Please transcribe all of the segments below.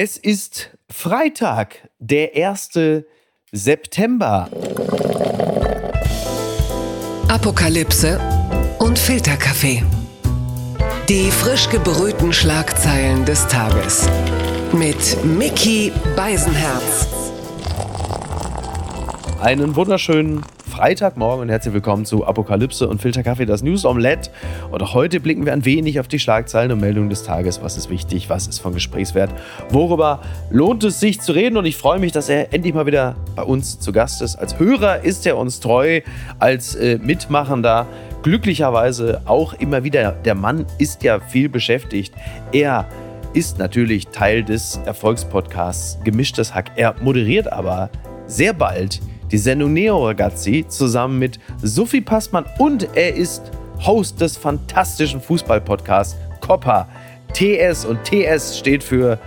Es ist Freitag, der 1. September. Apokalypse und Filterkaffee. Die frisch gebrühten Schlagzeilen des Tages. Mit Mickey Beisenherz. Einen wunderschönen Freitagmorgen und herzlich willkommen zu Apokalypse und Filterkaffee, das News Omelette. Und heute blicken wir ein wenig auf die Schlagzeilen und Meldungen des Tages. Was ist wichtig? Was ist von Gesprächswert? Worüber lohnt es sich zu reden? Und ich freue mich, dass er endlich mal wieder bei uns zu Gast ist. Als Hörer ist er uns treu, als äh, Mitmachender glücklicherweise auch immer wieder. Der Mann ist ja viel beschäftigt. Er ist natürlich Teil des Erfolgspodcasts Gemischtes Hack. Er moderiert aber sehr bald die Sendung Neo Ragazzi zusammen mit Sophie Passmann und er ist Host des fantastischen Fußballpodcasts Copper. TS und TS steht für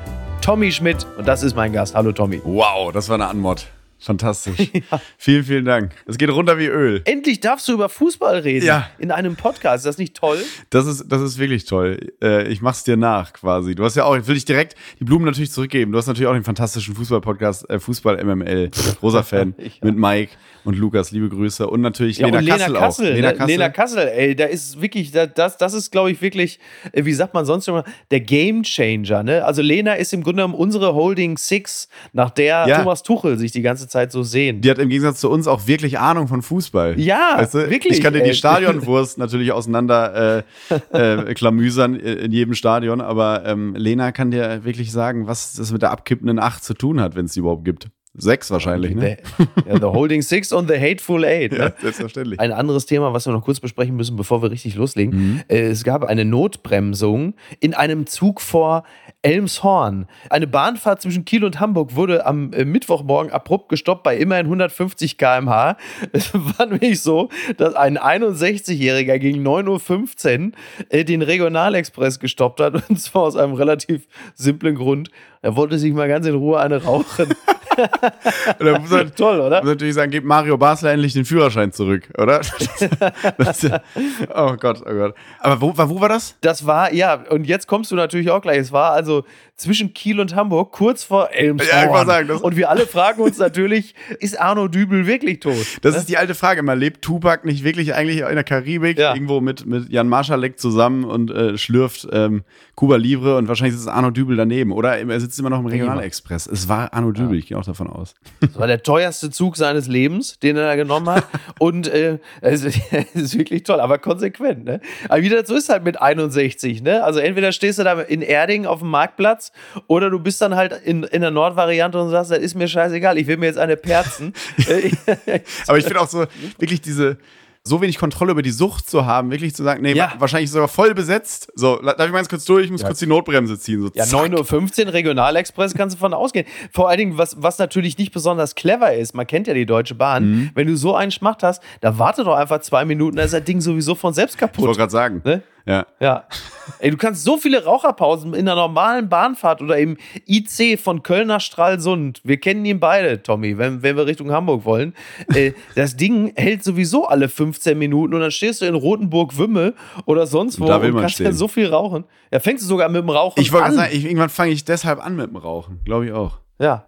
Tommy Schmidt und das ist mein Gast. Hallo Tommy. Wow, das war eine Anmod. Fantastisch. Ja. Vielen, vielen Dank. Es geht runter wie Öl. Endlich darfst du über Fußball reden. Ja. In einem Podcast. Ist das nicht toll? Das ist, das ist wirklich toll. Äh, ich mach's dir nach quasi. Du hast ja auch, ich will dich direkt die Blumen natürlich zurückgeben. Du hast natürlich auch den fantastischen Fußball-Podcast, äh, Fußball MML. Rosa Fan ja. mit Mike und Lukas. Liebe Grüße. Und natürlich ja, Lena, und Lena Kassel, Kassel auch. Lena Kassel. Lena Kassel, ey, da ist wirklich, das, das ist, glaube ich, wirklich, äh, wie sagt man sonst immer, der Game Changer. Ne? Also Lena ist im Grunde genommen unsere Holding Six, nach der ja. Thomas Tuchel sich die ganze Zeit so sehen. Die hat im Gegensatz zu uns auch wirklich Ahnung von Fußball. Ja, weißt du? wirklich. Ich kann dir die Stadionwurst natürlich auseinander äh, äh, klamüsern in jedem Stadion, aber ähm, Lena kann dir wirklich sagen, was das mit der abkippenden Acht zu tun hat, wenn es die überhaupt gibt. Sechs wahrscheinlich, ne? The, ja, the Holding Six und The Hateful Eight. Ne? Ja, selbstverständlich. Ein anderes Thema, was wir noch kurz besprechen müssen, bevor wir richtig loslegen. Mhm. Äh, es gab eine Notbremsung in einem Zug vor Elmshorn. Eine Bahnfahrt zwischen Kiel und Hamburg wurde am äh, Mittwochmorgen abrupt gestoppt bei immerhin 150 km/h. Es war nämlich so, dass ein 61-Jähriger gegen 9.15 Uhr äh, den Regionalexpress gestoppt hat. Und zwar aus einem relativ simplen Grund. Er wollte sich mal ganz in Ruhe eine rauchen. man, Toll, oder? Muss natürlich sagen, gib Mario Basler endlich den Führerschein zurück, oder? Das, oh Gott, oh Gott. Aber wo, wo war das? Das war, ja, und jetzt kommst du natürlich auch gleich. Es war also zwischen Kiel und Hamburg, kurz vor Elmshorn. Ja, sagen, und wir alle fragen uns natürlich, ist Arno Dübel wirklich tot? Das ne? ist die alte Frage immer. Lebt Tupac nicht wirklich eigentlich in der Karibik, ja. irgendwo mit, mit Jan Marschalek zusammen und äh, schlürft ähm, Cuba Libre und wahrscheinlich sitzt Arno Dübel daneben. Oder er sitzt immer noch im Regionalexpress. Es war Arno Dübel, ja. ich gehe auch davon aus. Das war der teuerste Zug seines Lebens, den er da genommen hat. und äh, es, ist wirklich toll, aber konsequent. Ne? Aber wie das so ist halt mit 61. Ne? Also entweder stehst du da in Erding auf dem Marktplatz oder du bist dann halt in, in der Nordvariante und sagst, das ist mir scheißegal, ich will mir jetzt eine perzen. aber ich finde auch so wirklich diese so wenig Kontrolle über die Sucht zu haben, wirklich zu sagen, nee, ja. wahrscheinlich sogar voll besetzt. So, darf ich mal ganz kurz durch? Ich muss ja. kurz die Notbremse ziehen. So, ja, 9.15 Uhr Regionalexpress kannst du von ausgehen. Vor allen Dingen, was, was natürlich nicht besonders clever ist, man kennt ja die Deutsche Bahn, mhm. wenn du so einen Schmacht hast, da warte doch einfach zwei Minuten, dann ist das Ding sowieso von selbst kaputt. Ich wollte gerade sagen. Ne? Ja. Ja. Ey, du kannst so viele Raucherpausen in einer normalen Bahnfahrt oder im IC von Köln nach Stralsund. Wir kennen ihn beide, Tommy, wenn, wenn wir Richtung Hamburg wollen. Äh, das Ding hält sowieso alle 15 Minuten und dann stehst du in Rotenburg-Wümme oder sonst wo und, da will man kannst stehen. ja so viel rauchen. Ja, fängst du sogar mit dem Rauchen ich an. Sagen, ich, irgendwann fange ich deshalb an mit dem Rauchen. Glaube ich auch. Ja.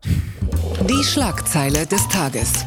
Die Schlagzeile des Tages.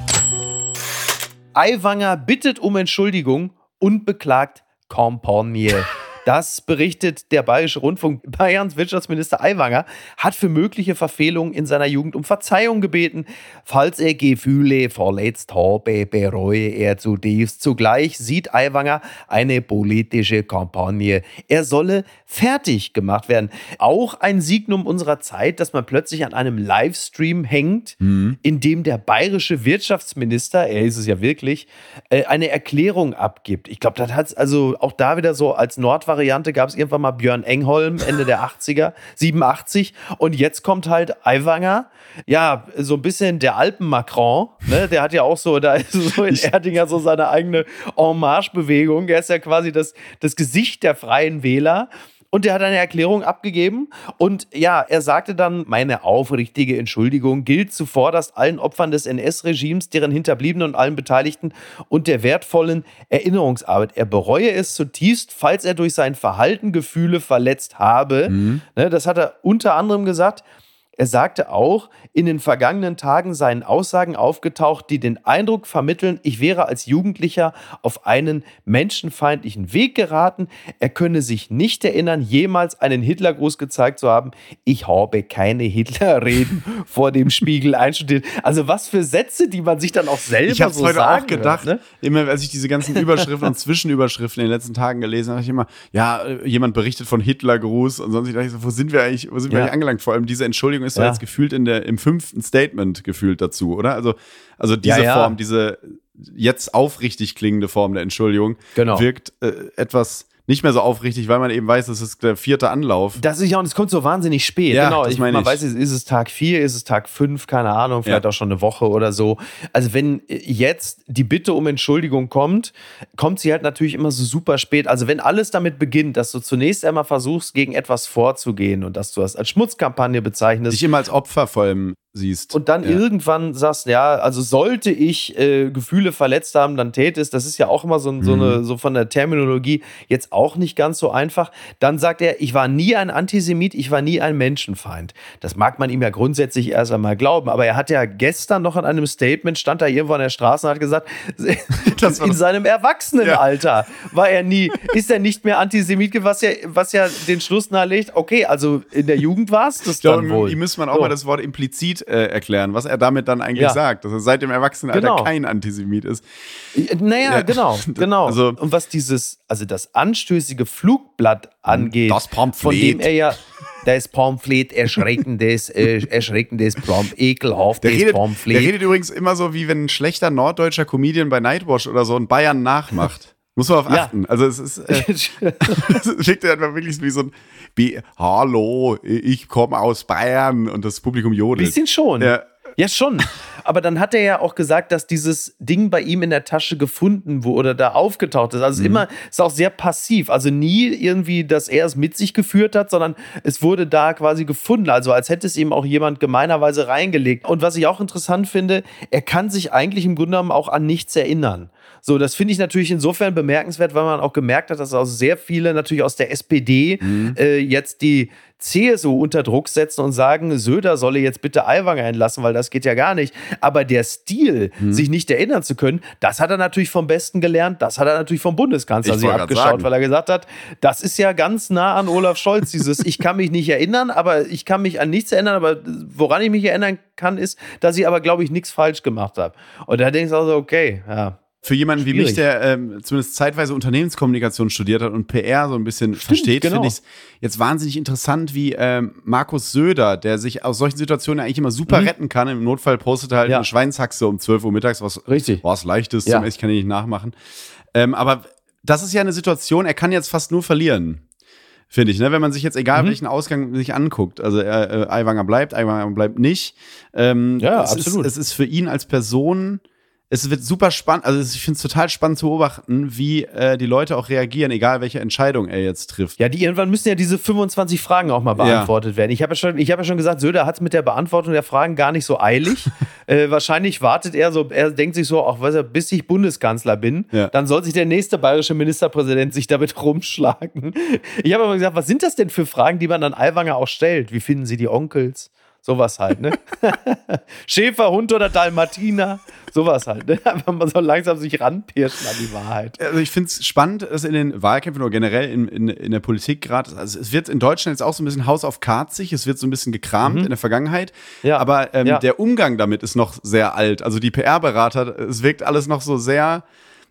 Aiwanger bittet um Entschuldigung und beklagt Campagne. Das berichtet der Bayerische Rundfunk. Bayerns Wirtschaftsminister Aiwanger hat für mögliche Verfehlungen in seiner Jugend um Verzeihung gebeten. Falls er Gefühle verletzt habe, bereue er zutiefst. Zugleich sieht Aiwanger eine politische Kampagne. Er solle fertig gemacht werden. Auch ein Signum unserer Zeit, dass man plötzlich an einem Livestream hängt, mhm. in dem der bayerische Wirtschaftsminister, er ist es ja wirklich, äh, eine Erklärung abgibt. Ich glaube, das hat es also auch da wieder so als Nordwariante Variante gab es irgendwann mal Björn Engholm, Ende der 80er, 87. Und jetzt kommt halt Aiwanger, ja, so ein bisschen der Alpen-Macron, ne? Der hat ja auch so, da ist so in Erdinger so seine eigene En Marche-Bewegung. Er ist ja quasi das, das Gesicht der Freien Wähler. Und er hat eine Erklärung abgegeben. Und ja, er sagte dann, meine aufrichtige Entschuldigung gilt zuvorderst allen Opfern des NS-Regimes, deren Hinterbliebenen und allen Beteiligten und der wertvollen Erinnerungsarbeit. Er bereue es zutiefst, falls er durch sein Verhalten Gefühle verletzt habe. Mhm. Ne, das hat er unter anderem gesagt. Er sagte auch, in den vergangenen Tagen seien Aussagen aufgetaucht, die den Eindruck vermitteln, ich wäre als Jugendlicher auf einen menschenfeindlichen Weg geraten. Er könne sich nicht erinnern, jemals einen Hitlergruß gezeigt zu haben. Ich habe keine Hitlerreden vor dem Spiegel einstudiert. Also was für Sätze, die man sich dann auch selber ich so heute sagen auch gedacht, hört, ne? immer als ich diese ganzen Überschriften und Zwischenüberschriften in den letzten Tagen gelesen habe, ich immer, ja, äh, jemand berichtet von Hitlergruß und sonst ich dachte ich so, wo sind wir eigentlich, wo sind wir Ja. eigentlich angelangt? Vor allem diese Entschuldigung ist ja. Jetzt gefühlt in der, im fünften Statement gefühlt dazu, oder? Also, also diese Ja, ja. Form, diese jetzt aufrichtig klingende Form der Entschuldigung Genau. wirkt äh, etwas nicht mehr so aufrichtig, weil man eben weiß, das ist der vierte Anlauf. Das ist ja, und es kommt so wahnsinnig spät. Ja, genau. Ich, meine man ich. weiß, ist es Tag 4, ist es Tag 5, keine Ahnung, vielleicht Ja. auch schon eine Woche oder so. Also, wenn jetzt die Bitte um Entschuldigung kommt, kommt sie halt natürlich immer so super spät. Also, wenn alles damit beginnt, dass du zunächst einmal versuchst, gegen etwas vorzugehen und dass du das als Schmutzkampagne bezeichnest, Dich immer als Opfer vor allem siehst. und dann ja. irgendwann sagst, ja, also sollte ich äh, Gefühle verletzt haben, dann täte es. Das ist ja auch immer so, so, Mhm. eine, so von der Terminologie jetzt auch nicht ganz so einfach. Dann sagt er, ich war nie ein Antisemit, ich war nie ein Menschenfeind. Das mag man ihm ja grundsätzlich erst einmal glauben, aber er hat ja gestern noch in einem Statement, stand da irgendwo an der Straße und hat gesagt, in seinem Erwachsenenalter war er nie, ist er nicht mehr Antisemit, was ja, was ja den Schluss nahelegt, okay, also in der Jugend war es das glaube, dann wohl. ihm müsste man auch So. mal das Wort implizit äh, erklären, was er damit dann eigentlich Ja. sagt, dass er seit dem Erwachsenenalter Genau. kein Antisemit ist. Naja, Ja. genau, genau. Also- und was dieses, also das anstößige Flugblatt angeht, Das Pamphlet. von dem er ja das Pamphlet, erschreckendes, äh, erschreckendes, Pam ekelhaftes Der redet, der Pamphlet. redet übrigens immer so, wie wenn ein schlechter norddeutscher Comedian bei Nightwatch oder so in Bayern nachmacht. Muss man auf Ja. achten. Also es ist, äh, wirkt ja einfach wirklich wie so ein wie, Hallo, ich komme aus Bayern und das Publikum jodelt. Bisschen schon. Ja. Ja, schon. Aber dann hat er ja auch gesagt, dass dieses Ding bei ihm in der Tasche gefunden wurde oder da aufgetaucht ist. Mhm. Also immer ist auch sehr passiv. Also nie irgendwie, dass er es mit sich geführt hat, sondern es wurde da quasi gefunden. Also als hätte es ihm auch jemand gemeinerweise reingelegt. Und was ich auch interessant finde, er kann sich eigentlich im Grunde genommen auch an nichts erinnern. So, das finde ich natürlich insofern bemerkenswert, weil man auch gemerkt hat, dass auch sehr viele natürlich aus der SPD äh, jetzt die CSU unter Druck setzen und sagen, Söder solle jetzt bitte Aiwanger entlassen, weil das geht ja gar nicht. Aber der Stil, sich nicht erinnern zu können, das hat er natürlich vom Besten gelernt, das hat er natürlich vom Bundeskanzler Ich sich abgeschaut, sagen. weil er gesagt hat, das ist ja ganz nah an Olaf Scholz, dieses Ich kann mich nicht erinnern, aber ich kann mich an nichts erinnern, aber woran ich mich erinnern kann, ist, dass ich aber, glaube ich, nichts falsch gemacht habe. Und da denkst du also, okay, ja. Für jemanden wie Schwierig. mich, der ähm, zumindest zeitweise Unternehmenskommunikation studiert hat und PR so ein bisschen versteht, genau. finde ich es jetzt wahnsinnig interessant, wie ähm, Markus Söder, der sich aus solchen Situationen eigentlich immer super retten kann. Im Notfall postet er halt Mhm. Ja. eine Schweinshaxe um 12 Uhr mittags, was, Richtig. was leichtes Ja. zum Essen, kann ich nicht nachmachen. Ähm, aber das ist ja eine Situation, er kann jetzt fast nur verlieren. Finde ich, ne? wenn man sich jetzt, egal Mhm. welchen Ausgang sich anguckt, also äh, äh, Aiwanger bleibt, Aiwanger bleibt nicht. Ähm, Ja, es absolut. Ist, es ist für ihn als Person es wird super spannend, also ich finde es total spannend zu beobachten, wie äh, die Leute auch reagieren, egal welche Entscheidung er jetzt trifft. Ja, die irgendwann müssen ja diese 25 Fragen auch mal beantwortet werden. Ich habe ja, schon- ich hab ja schon gesagt, Söder hat es mit der Beantwortung der Fragen gar nicht so eilig. äh, wahrscheinlich wartet er so, er denkt sich so, auch weiß er, bis ich Bundeskanzler bin, Ja. dann soll sich der nächste bayerische Ministerpräsident sich damit rumschlagen. Ich habe aber gesagt, was sind das denn für Fragen, die man dann Aiwanger auch stellt? Wie finden Sie die Onkels? Sowas halt, ne? Schäfer, Hund oder Dalmatiner? Sowas halt, ne? Einfach mal so langsam sich ranpirschen an die Wahrheit. Also ich finde es spannend, dass in den Wahlkämpfen oder generell in, in, in der Politik gerade, also es wird in Deutschland jetzt auch so ein bisschen Haus auf Karzig, es wird so ein bisschen gekramt in der Vergangenheit, Mhm. Ja. aber ähm, Ja. der Umgang damit ist noch sehr alt. Also die PR-Berater, es wirkt alles noch so sehr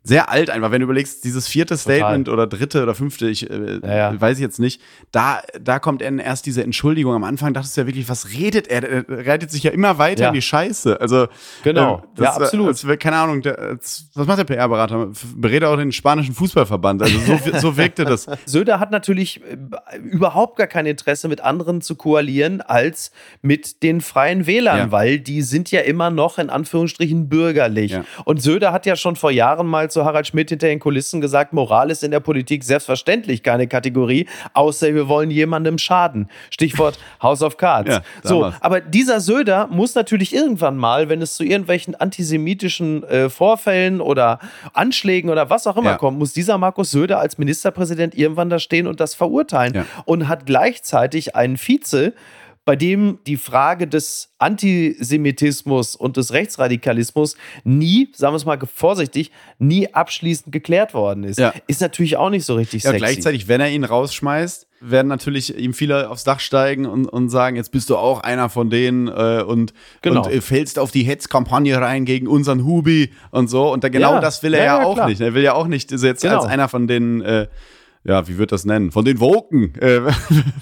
sehr alt einfach, wenn du überlegst, dieses vierte Statement oder dritte oder fünfte, ich äh, Ja, ja. weiß ich jetzt nicht, da, da kommt dann erst diese Entschuldigung. Am Anfang dachtest du ja wirklich, was redet er? Er reitet sich ja immer weiter Ja. in die Scheiße. Also, Genau. ähm, das, Ja, absolut. Als, wär- keine Ahnung, der, was macht der PR-Berater? Berät er auch den spanischen Fußballverband. Also so, so wirkte das. Söder hat natürlich äh, überhaupt gar kein Interesse, mit anderen zu koalieren, als mit den Freien Wählern, weil die sind ja immer noch in Anführungsstrichen bürgerlich. Und Söder hat ja schon vor Jahren mal zu Harald Schmidt hinter den Kulissen gesagt, Moral ist in der Politik selbstverständlich keine Kategorie, außer wir wollen jemandem schaden. Stichwort House of Cards. Ja, so, aber dieser Söder muss natürlich irgendwann mal, wenn es zu irgendwelchen antisemitischen äh, Vorfällen oder Anschlägen oder was auch immer Ja. kommt, muss dieser Markus Söder als Ministerpräsident irgendwann da stehen und das verurteilen. Ja. Und hat gleichzeitig einen Vize, bei dem die Frage des Antisemitismus und des Rechtsradikalismus nie, sagen wir es mal vorsichtig, nie abschließend geklärt worden ist. Ja. Ist natürlich auch nicht so richtig ja, sexy. Gleichzeitig, wenn er ihn rausschmeißt, werden natürlich ihm viele aufs Dach steigen und, und sagen, jetzt bist du auch einer von denen äh, und, genau. und äh, fällst auf die Hetzkampagne rein gegen unseren Hubi und so. Und da, genau ja. das will er ja, ja auch klar. nicht. Er will ja auch nicht jetzt genau. als einer von denen äh, ja, wie wird das nennen? Von den Woken äh,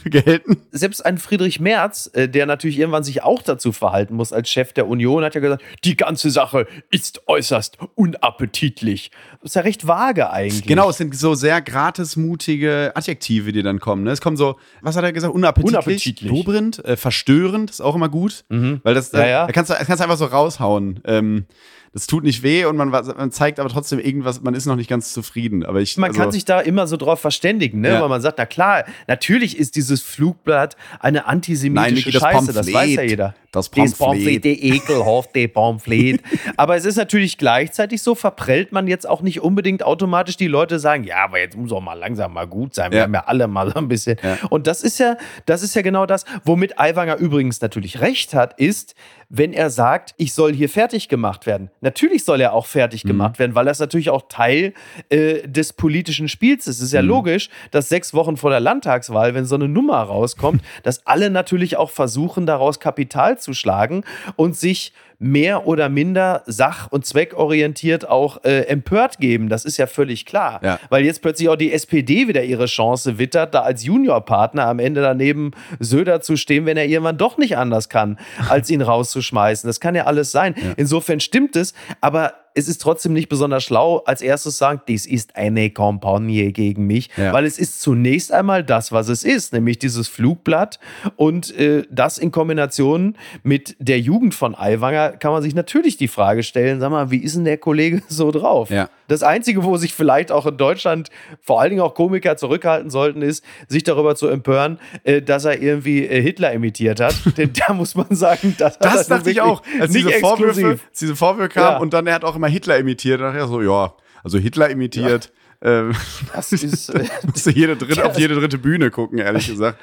gelten. Selbst ein Friedrich Merz, äh, der natürlich irgendwann sich auch dazu verhalten muss als Chef der Union, hat ja gesagt, die ganze Sache ist äußerst unappetitlich. Das ist ja recht vage eigentlich. Genau, es sind so sehr gratismutige Adjektive, die dann kommen. Ne? Es kommen so, was hat er gesagt? Unappetitlich. Unappetitlich. Lobrend, äh, verstörend, ist auch immer gut. Mhm. Weil das, ja, ja. da kannst du kannst einfach so raushauen. Ähm, das tut nicht weh und man, man, zeigt aber trotzdem irgendwas, man ist noch nicht ganz zufrieden. Aber ich, man also, kann sich da immer so drauf verständigen, ne? Ja. weil man sagt, na klar, natürlich ist dieses Flugblatt eine antisemitische Nein, Scheiße, das, das, weiß ja jeder. Das Pamphlet. Das Pamphlet, die ekelhafte Pamphlet. aber es ist natürlich gleichzeitig so, verprellt man jetzt auch nicht unbedingt automatisch die Leute sagen, ja, aber jetzt muss auch mal langsam mal gut sein. Wir ja. haben ja alle mal so ein bisschen. Ja. Und das ist ja, das ist ja genau das, womit Aiwanger übrigens natürlich recht hat, ist, wenn er sagt, ich soll hier fertig gemacht werden. Natürlich soll er auch fertig mhm. gemacht werden, weil das natürlich auch Teil äh, des politischen Spiels ist. Es ist ja mhm. logisch, dass sechs Wochen vor der Landtagswahl, wenn so eine Nummer rauskommt, dass alle natürlich auch versuchen, daraus Kapital zu schlagen und sich mehr oder minder sach- und zweckorientiert auch äh, empört geben. Das ist ja völlig klar. Ja. Weil jetzt plötzlich auch die SPD wieder ihre Chance wittert, da als Juniorpartner am Ende daneben Söder zu stehen, wenn er irgendwann doch nicht anders kann, als ihn rauszuschmeißen. Das kann ja alles sein. Ja. Insofern stimmt es, aber es ist trotzdem nicht besonders schlau, als erstes sagen, dies ist eine Kampagne gegen mich, ja. weil es ist zunächst einmal das, was es ist, nämlich dieses Flugblatt und äh, das in Kombination mit der Jugend von Aiwanger kann man sich natürlich die Frage stellen, sag mal, wie ist denn der Kollege so drauf? Ja. Das Einzige, wo sich vielleicht auch in Deutschland vor allen Dingen auch Komiker zurückhalten sollten, ist, sich darüber zu empören, äh, dass er irgendwie äh, Hitler imitiert hat. Denn da muss man sagen, das, das dachte ich auch, als diese Vorwürfe, diese Vorwürfe kamen ja. und dann er hat auch immer Hitler imitiert. Dachte ich so, ja, also Hitler imitiert. Ja. Ähm, das ist. Äh, musst du jede dritte, auf jede dritte Bühne gucken, ehrlich gesagt.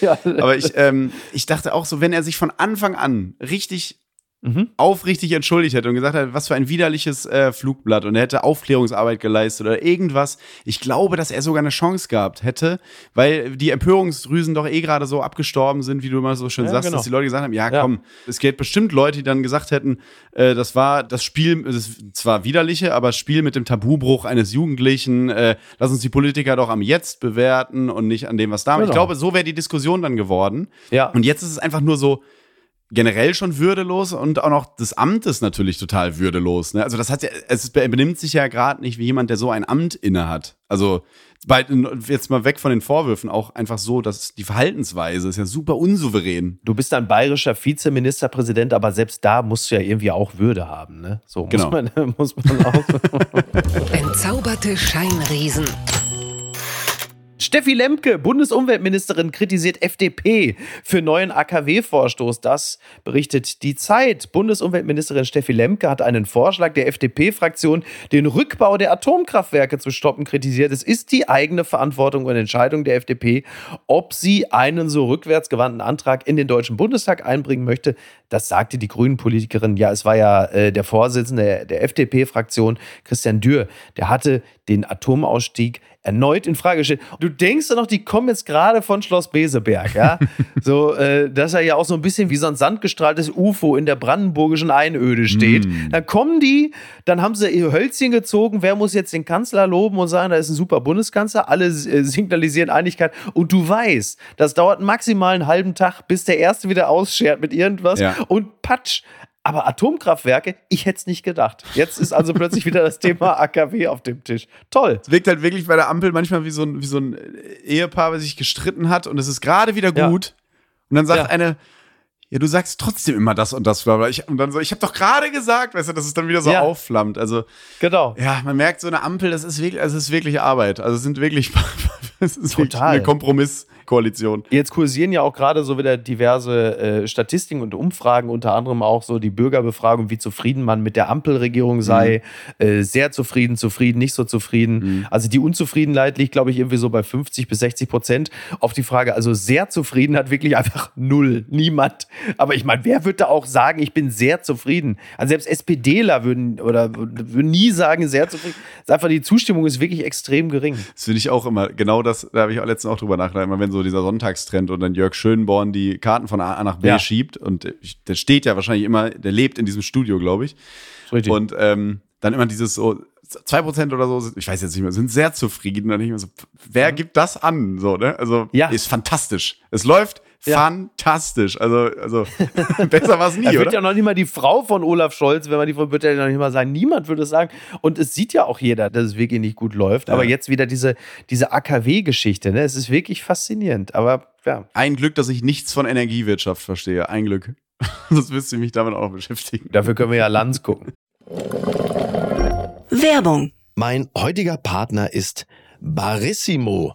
ja. Aber ich, ähm, ich dachte auch so, wenn er sich von Anfang an richtig mhm. aufrichtig entschuldigt hätte und gesagt hat, was für ein widerliches äh, Flugblatt und er hätte Aufklärungsarbeit geleistet oder irgendwas. Ich glaube, dass er sogar eine Chance gehabt hätte, weil die Empörungsdrüsen doch eh gerade so abgestorben sind, wie du immer so schön ja, sagst, genau. dass die Leute gesagt haben, ja, ja, komm, es gibt bestimmt Leute, die dann gesagt hätten, äh, das war das Spiel, das zwar widerliche, aber das Spiel mit dem Tabubruch eines Jugendlichen, äh, lass uns die Politiker doch am Jetzt bewerten und nicht an dem, was da. Genau. Ich glaube, so wäre die Diskussion dann geworden. Ja. Und jetzt ist es einfach nur so, generell schon würdelos und auch noch des Amtes natürlich total würdelos. Ne? Also das hat ja, es benimmt sich ja gerade nicht wie jemand, der so ein Amt innehat. Also bei, jetzt mal weg von den Vorwürfen, auch einfach so, dass die Verhaltensweise ist ja super unsouverän. Du bist ein bayerischer Vizeministerpräsident, aber selbst da musst du ja irgendwie auch Würde haben. Ne? So genau. muss man, muss man auch. Entzauberte Scheinriesen. Steffi Lemke, Bundesumweltministerin, kritisiert FDP für neuen AKW-Vorstoß. Das berichtet die Zeit. Bundesumweltministerin Steffi Lemke hat einen Vorschlag der FDP-Fraktion, den Rückbau der Atomkraftwerke zu stoppen, kritisiert. Es ist die eigene Verantwortung und Entscheidung der FDP, ob sie einen so rückwärtsgewandten Antrag in den Deutschen Bundestag einbringen möchte. Das sagte die Grünen-Politikerin. Ja, es war ja äh, der Vorsitzende der, der FDP-Fraktion, Christian Dürr, der hatte den Atomausstieg erneut in Frage gestellt. Du denkst doch noch, die kommen jetzt gerade von Schloss Beseberg, ja? so, äh, dass er ja auch so ein bisschen wie so ein sandgestrahltes UFO in der brandenburgischen Einöde steht. Mm. Dann kommen die, dann haben sie ihr Hölzchen gezogen, wer muss jetzt den Kanzler loben und sagen, da ist ein super Bundeskanzler, alle äh, signalisieren Einigkeit und du weißt, das dauert maximal einen halben Tag, bis der Erste wieder ausschert mit irgendwas ja. und patsch, aber Atomkraftwerke, ich hätte es nicht gedacht. Jetzt ist also plötzlich wieder das Thema AKW auf dem Tisch. Toll. Es wirkt halt wirklich bei der Ampel manchmal wie so ein, wie so ein Ehepaar, was sich gestritten hat und es ist gerade wieder gut. Ja. Und dann sagt ja. eine, ja, du sagst trotzdem immer das und das. Ich, und dann so, ich habe doch gerade gesagt, weißt du, dass es dann wieder so ja. aufflammt. Also, genau. Ja, man merkt so eine Ampel, das ist wirklich, also es ist wirklich Arbeit. Also es sind wirklich, es ist Total. Wirklich eine Kompromiss, Koalition. Jetzt kursieren ja auch gerade so wieder diverse äh, Statistiken und Umfragen, unter anderem auch so die Bürgerbefragung, wie zufrieden man mit der Ampelregierung sei. Mhm. Äh, sehr zufrieden, zufrieden, nicht so zufrieden. Mhm. Also die Unzufriedenheit liegt, glaube ich, irgendwie so bei 50 bis 60 Prozent. Auf die Frage, also sehr zufrieden hat wirklich einfach null. Niemand. Aber ich meine, wer würde da auch sagen, ich bin sehr zufrieden? Also selbst SPDler würden oder würden nie sagen, sehr zufrieden. Das ist einfach die Zustimmung ist wirklich extrem gering. Das finde ich auch immer, genau das, da habe ich auch letztens auch drüber nachgedacht, immer wenn so dieser Sonntagstrend und dann Jörg Schönborn die Karten von A nach B ja. schiebt und der steht ja wahrscheinlich immer, der lebt in diesem Studio, glaube ich. Richtig. Und ähm, dann immer dieses so, zwei Prozent oder so, ich weiß jetzt nicht mehr, sind sehr zufrieden. Und ich mir so, wer gibt das an? So, ne? Also ja. ist fantastisch. Es läuft ja. fantastisch. Also, also besser war es nie. Wird oder? ja noch nicht mal die Frau von Olaf Scholz, wenn man die von wird ja noch nicht mal sagen. Niemand würde es sagen. Und es sieht ja auch jeder, dass es wirklich nicht gut läuft. Ja. Aber jetzt wieder diese, diese AKW-Geschichte. Ne? Es ist wirklich faszinierend. Aber ja. Ein Glück, dass ich nichts von Energiewirtschaft verstehe. Ein Glück. Sonst müsste ich mich damit auch noch beschäftigen. Dafür können wir ja Lanz gucken. Werbung. Mein heutiger Partner ist Barissimo,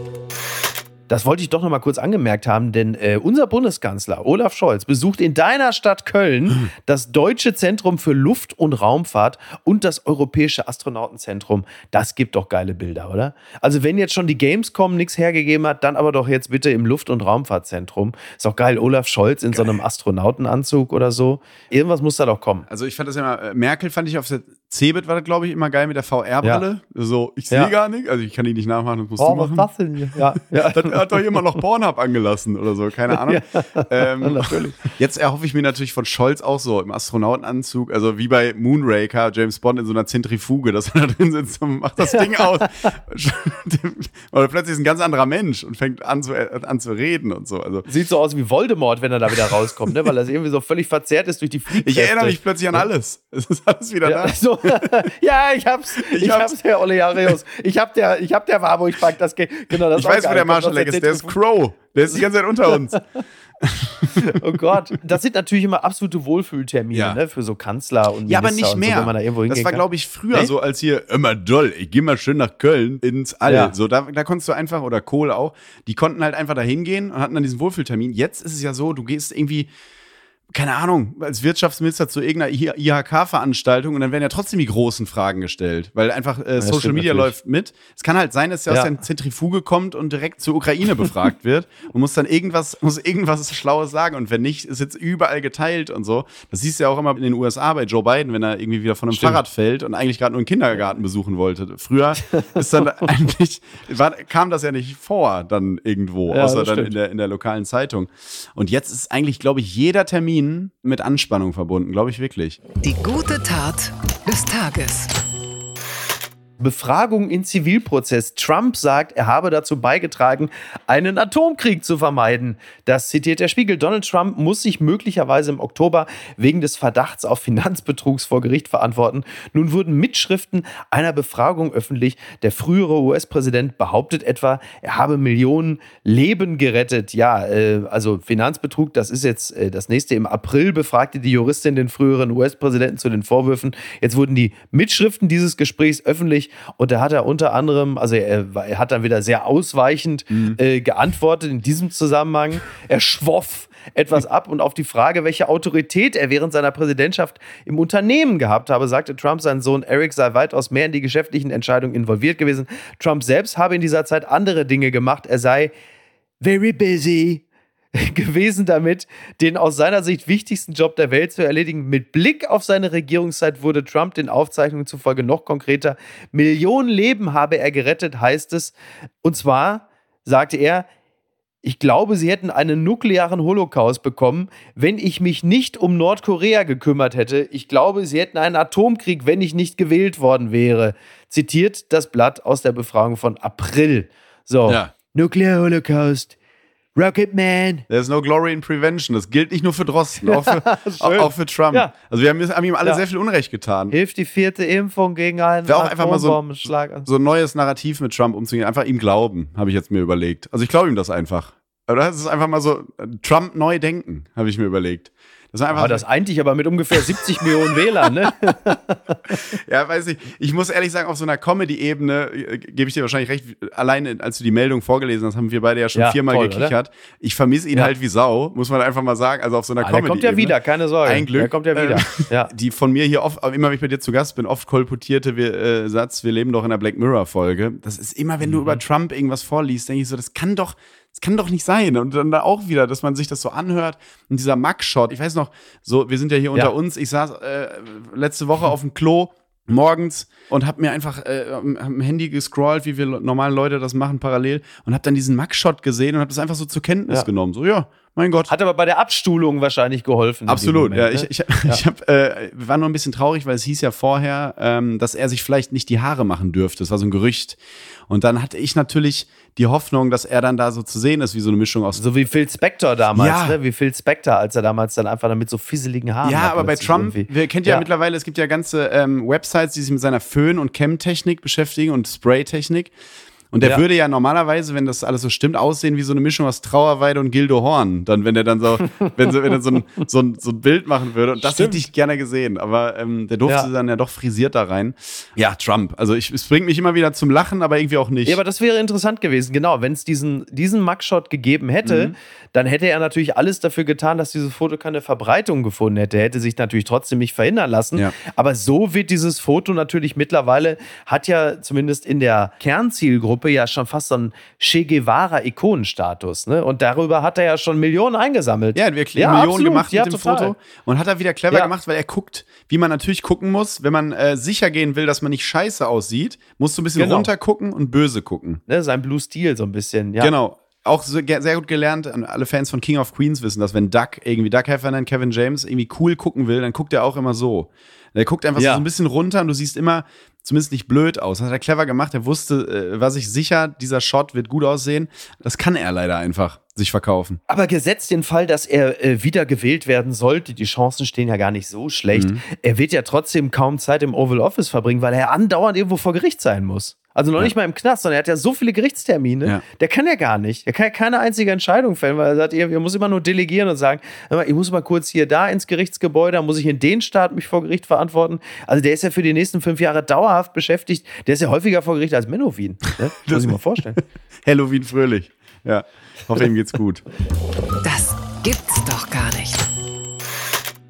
Das wollte ich doch noch mal kurz angemerkt haben, denn äh, unser Bundeskanzler Olaf Scholz besucht in deiner Stadt Köln das Deutsche Zentrum für Luft- und Raumfahrt und das Europäische Astronautenzentrum. Das gibt doch geile Bilder, oder? Also wenn jetzt schon die Gamescom nichts hergegeben hat, dann aber doch jetzt bitte im Luft- und Raumfahrtzentrum. Ist doch geil, Olaf Scholz in geil. so einem Astronautenanzug oder so. Irgendwas muss da doch kommen. Also ich fand das ja immer, äh, Merkel fand ich auf der Cebit war das, glaube ich, immer geil mit der VR-Brille. Ja. So, ich sehe ja. gar nicht, also ich kann die nicht nachmachen, das musst oh, du machen. Was denn hier? Ja, ja. Dann hat doch immer noch Pornhub angelassen oder so, keine Ahnung. Ja, ähm, natürlich. Jetzt erhoffe ich mir natürlich von Scholz auch so im Astronautenanzug, also wie bei Moonraker, James Bond in so einer Zentrifuge, dass er da drin sitzt und macht das Ding aus. oder plötzlich ist ein ganz anderer Mensch und fängt an zu, an zu reden und so. Also, Sieht so aus wie Voldemort, wenn er da wieder rauskommt, ne? weil er irgendwie so völlig verzerrt ist durch die Fliehkräfte. Ich erinnere mich plötzlich an alles. Es ist alles wieder da. So, ja, ich hab's. Ich, ich hab's, hab's, Herr Olearius. Ich hab der, ich hab der Warburg Park, das geht. Genau, das ich weiß, wo der Marshall ist. Der ist Crow. Der ist die ganze Zeit unter uns. oh Gott. Das sind natürlich immer absolute Wohlfühltermine ja. ne, für so Kanzler und Minister Ja, aber nicht mehr. So, da das war, glaube ich, früher nee? so, als hier immer doll, ich gehe mal schön nach Köln ins All. Ja. So, da, da konntest du einfach, oder Kohl auch, die konnten halt einfach da hingehen und hatten dann diesen Wohlfühltermin. Jetzt ist es ja so, du gehst irgendwie keine Ahnung, als Wirtschaftsminister zu irgendeiner IHK-Veranstaltung und dann werden ja trotzdem die großen Fragen gestellt, weil einfach äh, Social Media natürlich. läuft mit. Es kann halt sein, dass er ja. aus der Zentrifuge kommt und direkt zur Ukraine befragt wird und muss dann irgendwas, muss irgendwas Schlaues sagen und wenn nicht, ist jetzt überall geteilt und so. Das siehst du ja auch immer in den USA bei Joe Biden, wenn er irgendwie wieder von einem Stimmt. Fahrrad fällt und eigentlich gerade nur einen Kindergarten besuchen wollte. Früher ist dann eigentlich, war, kam das ja nicht vor dann irgendwo, ja, außer dann in der, in der lokalen Zeitung. Und jetzt ist eigentlich, glaube ich, jeder Termin Mit Anspannung verbunden, glaube ich wirklich. Die gute Tat des Tages. Befragung in Zivilprozess. Trump sagt, er habe dazu beigetragen, einen Atomkrieg zu vermeiden. Das zitiert der Spiegel. Donald Trump muss sich möglicherweise im Oktober wegen des Verdachts auf Finanzbetrugs vor Gericht verantworten. Nun wurden Mitschriften einer Befragung öffentlich. Der frühere US-Präsident behauptet etwa, er habe Millionen Leben gerettet. Ja, äh, also Finanzbetrug, das ist jetzt äh, das nächste. Im April befragte die Juristin den früheren US-Präsidenten zu den Vorwürfen. Jetzt wurden die Mitschriften dieses Gesprächs öffentlich und da hat er unter anderem, also er, er hat dann wieder sehr ausweichend mhm. äh, geantwortet in diesem Zusammenhang. Er schwoff etwas ab und auf die Frage, welche Autorität er während seiner Präsidentschaft im Unternehmen gehabt habe, sagte Trump, sein Sohn Eric sei weitaus mehr in die geschäftlichen Entscheidungen involviert gewesen. Trump selbst habe in dieser Zeit andere Dinge gemacht. Er sei very busy gewesen damit, den aus seiner Sicht wichtigsten Job der Welt zu erledigen. Mit Blick auf seine Regierungszeit wurde Trump den Aufzeichnungen zufolge noch konkreter. Millionen Leben habe er gerettet, heißt es. Und zwar sagte er, ich glaube, sie hätten einen nuklearen Holocaust bekommen, wenn ich mich nicht um Nordkorea gekümmert hätte. Ich glaube, sie hätten einen Atomkrieg, wenn ich nicht gewählt worden wäre. Zitiert das Blatt aus der Befragung von April. So, ja. Nuclear Holocaust. Rocket Man. There's no glory in prevention. Das gilt nicht nur für Drosten, auch für, auch, auch für Trump. Ja. Also wir haben, haben ihm alle ja. sehr viel Unrecht getan. Hilft die vierte Impfung gegen einen Wäre auch einfach mal so, so ein neues Narrativ mit Trump umzugehen. Einfach ihm glauben, habe ich jetzt mir überlegt. Also ich glaube ihm das einfach. Oder das ist einfach mal so Trump neu denken, habe ich mir überlegt. Das, einfach, das eint dich aber mit ungefähr 70 Millionen Wählern, ne? ja, weiß ich. Ich muss ehrlich sagen, auf so einer Comedy-Ebene äh, gebe ich dir wahrscheinlich recht. Allein als du die Meldung vorgelesen hast, haben wir beide ja schon ja, viermal toll, gekichert. Oder? Ich vermisse ihn ja. halt wie Sau, muss man einfach mal sagen. Also auf so einer ah, Comedy. Der kommt ja wieder, keine Sorge. Ein Glück. Der kommt ja wieder. Äh, ja. Die von mir hier oft, immer wenn ich bei dir zu Gast bin, oft kolportierte äh, Satz: Wir leben doch in der Black Mirror-Folge. Das ist immer, wenn mhm. du über Trump irgendwas vorliest, denke ich so, das kann doch das kann doch nicht sein. Und dann da auch wieder, dass man sich das so anhört. Und dieser Mugshot, ich weiß noch, so, wir sind ja hier ja. unter uns. Ich saß äh, letzte Woche auf dem Klo morgens und habe mir einfach äh, am Handy gescrollt, wie wir normalen Leute das machen parallel und habe dann diesen Mugshot gesehen und habe das einfach so zur Kenntnis ja. genommen. So, ja, mein Gott. Hat aber bei der Abstuhlung wahrscheinlich geholfen. Absolut, Moment, ja. Ne? Ich, ich, ja. ich hab, äh, war nur ein bisschen traurig, weil es hieß ja vorher, ähm, dass er sich vielleicht nicht die Haare machen dürfte. Das war so ein Gerücht. Und dann hatte ich natürlich die Hoffnung, dass er dann da so zu sehen ist, wie so eine Mischung aus. So wie Phil Spector damals, ja. ne? Wie Phil Spector, als er damals dann einfach damit so fieseligen Haaren Ja, aber bei Trump, irgendwie. wir kennt ja, ja, mittlerweile, es gibt ja ganze ähm, Websites, die sich mit seiner Föhn- und Chem-Technik beschäftigen und Spray-Technik. Und der ja. würde ja normalerweise, wenn das alles so stimmt, aussehen wie so eine Mischung aus Trauerweide und Gildo Horn. Dann, wenn er dann so, wenn, so, wenn er so ein, so, ein, so ein Bild machen würde. Und das stimmt. hätte ich gerne gesehen. Aber ähm, der durfte ja. dann ja doch frisiert da rein. Ja, Trump. Also ich, es bringt mich immer wieder zum Lachen, aber irgendwie auch nicht. Ja, aber das wäre interessant gewesen. Genau, wenn es diesen, diesen Mugshot gegeben hätte, mhm. dann hätte er natürlich alles dafür getan, dass dieses Foto keine Verbreitung gefunden hätte. Er hätte sich natürlich trotzdem nicht verhindern lassen. Ja. Aber so wird dieses Foto natürlich mittlerweile, hat ja zumindest in der Kernzielgruppe Gruppe ja schon fast so einen Che Guevara-Ikonenstatus. Ne? Und darüber hat er ja schon Millionen eingesammelt. Ja, wirklich ja, Millionen absolut. gemacht ja, mit dem total. Foto. Und hat er wieder clever ja. gemacht, weil er guckt, wie man natürlich gucken muss, wenn man äh, sicher gehen will, dass man nicht scheiße aussieht, musst du ein bisschen genau. runter gucken und böse gucken. Ne, sein Blue Steel so ein bisschen, ja. Genau auch sehr gut gelernt, alle Fans von King of Queens wissen das, wenn Duck, irgendwie Duck Heffernan, Kevin James irgendwie cool gucken will, dann guckt er auch immer so. Der guckt einfach ja. so ein bisschen runter und du siehst immer zumindest nicht blöd aus. Das hat er clever gemacht. Er wusste, äh, war sich sicher, dieser Shot wird gut aussehen. Das kann er leider einfach sich verkaufen. Aber gesetzt den Fall, dass er äh, wieder gewählt werden sollte, die Chancen stehen ja gar nicht so schlecht. Mhm. Er wird ja trotzdem kaum Zeit im Oval Office verbringen, weil er andauernd irgendwo vor Gericht sein muss. Also noch ja. nicht mal im Knast, sondern er hat ja so viele Gerichtstermine. Ja. Der kann ja gar nicht. Der kann ja keine einzige Entscheidung fällen, weil er sagt, er muss immer nur delegieren und sagen, ich muss mal kurz hier da ins Gerichtsgebäude, dann muss ich in den Staat mich vor Gericht verantworten. Also der ist ja für die nächsten fünf Jahre dauerhaft beschäftigt. Der ist ja häufiger vor Gericht als Menowin. Ne? Muss ich mal vorstellen. Halloween fröhlich. Ja, hoffe ihm geht's gut. Das gibt's doch gar nicht.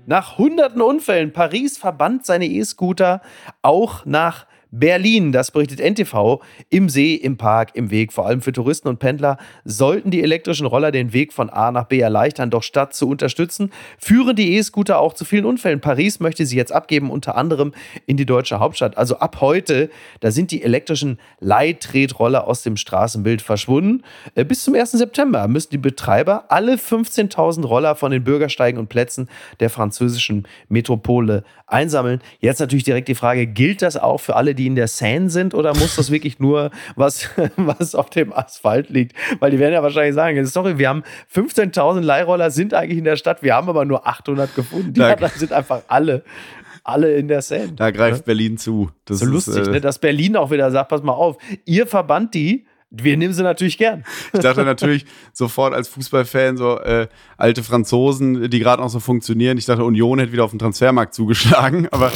Nach hunderten Unfällen, Paris verbannt seine E-Scooter auch nach Berlin, das berichtet NTV, im See, im Park, im Weg. Vor allem für Touristen und Pendler sollten die elektrischen Roller den Weg von A nach B erleichtern. Doch statt zu unterstützen, führen die E-Scooter auch zu vielen Unfällen. Paris möchte sie jetzt abgeben, unter anderem in die deutsche Hauptstadt. Also ab heute, da sind die elektrischen Leittretroller aus dem Straßenbild verschwunden. Äh, bis zum 1. September müssen die Betreiber alle 15.000 Roller von den Bürgersteigen und Plätzen der französischen Metropole einsammeln. Jetzt natürlich direkt die Frage, gilt das auch für alle, die in der Seine sind oder muss das wirklich nur was, was auf dem Asphalt liegt? Weil die werden ja wahrscheinlich sagen, sorry, wir haben 15.000 Leihroller sind eigentlich in der Stadt, wir haben aber nur 800 gefunden. Die anderen sind einfach alle, alle in der Seine. Da greift Berlin zu. Das so ist, lustig, äh, ne? dass Berlin auch wieder sagt, pass mal auf, ihr verbannt die, wir nehmen sie natürlich gern. Ich dachte natürlich sofort als Fußballfan so äh, alte Franzosen, die gerade noch so funktionieren. Ich dachte, Union hätte wieder auf den Transfermarkt zugeschlagen, aber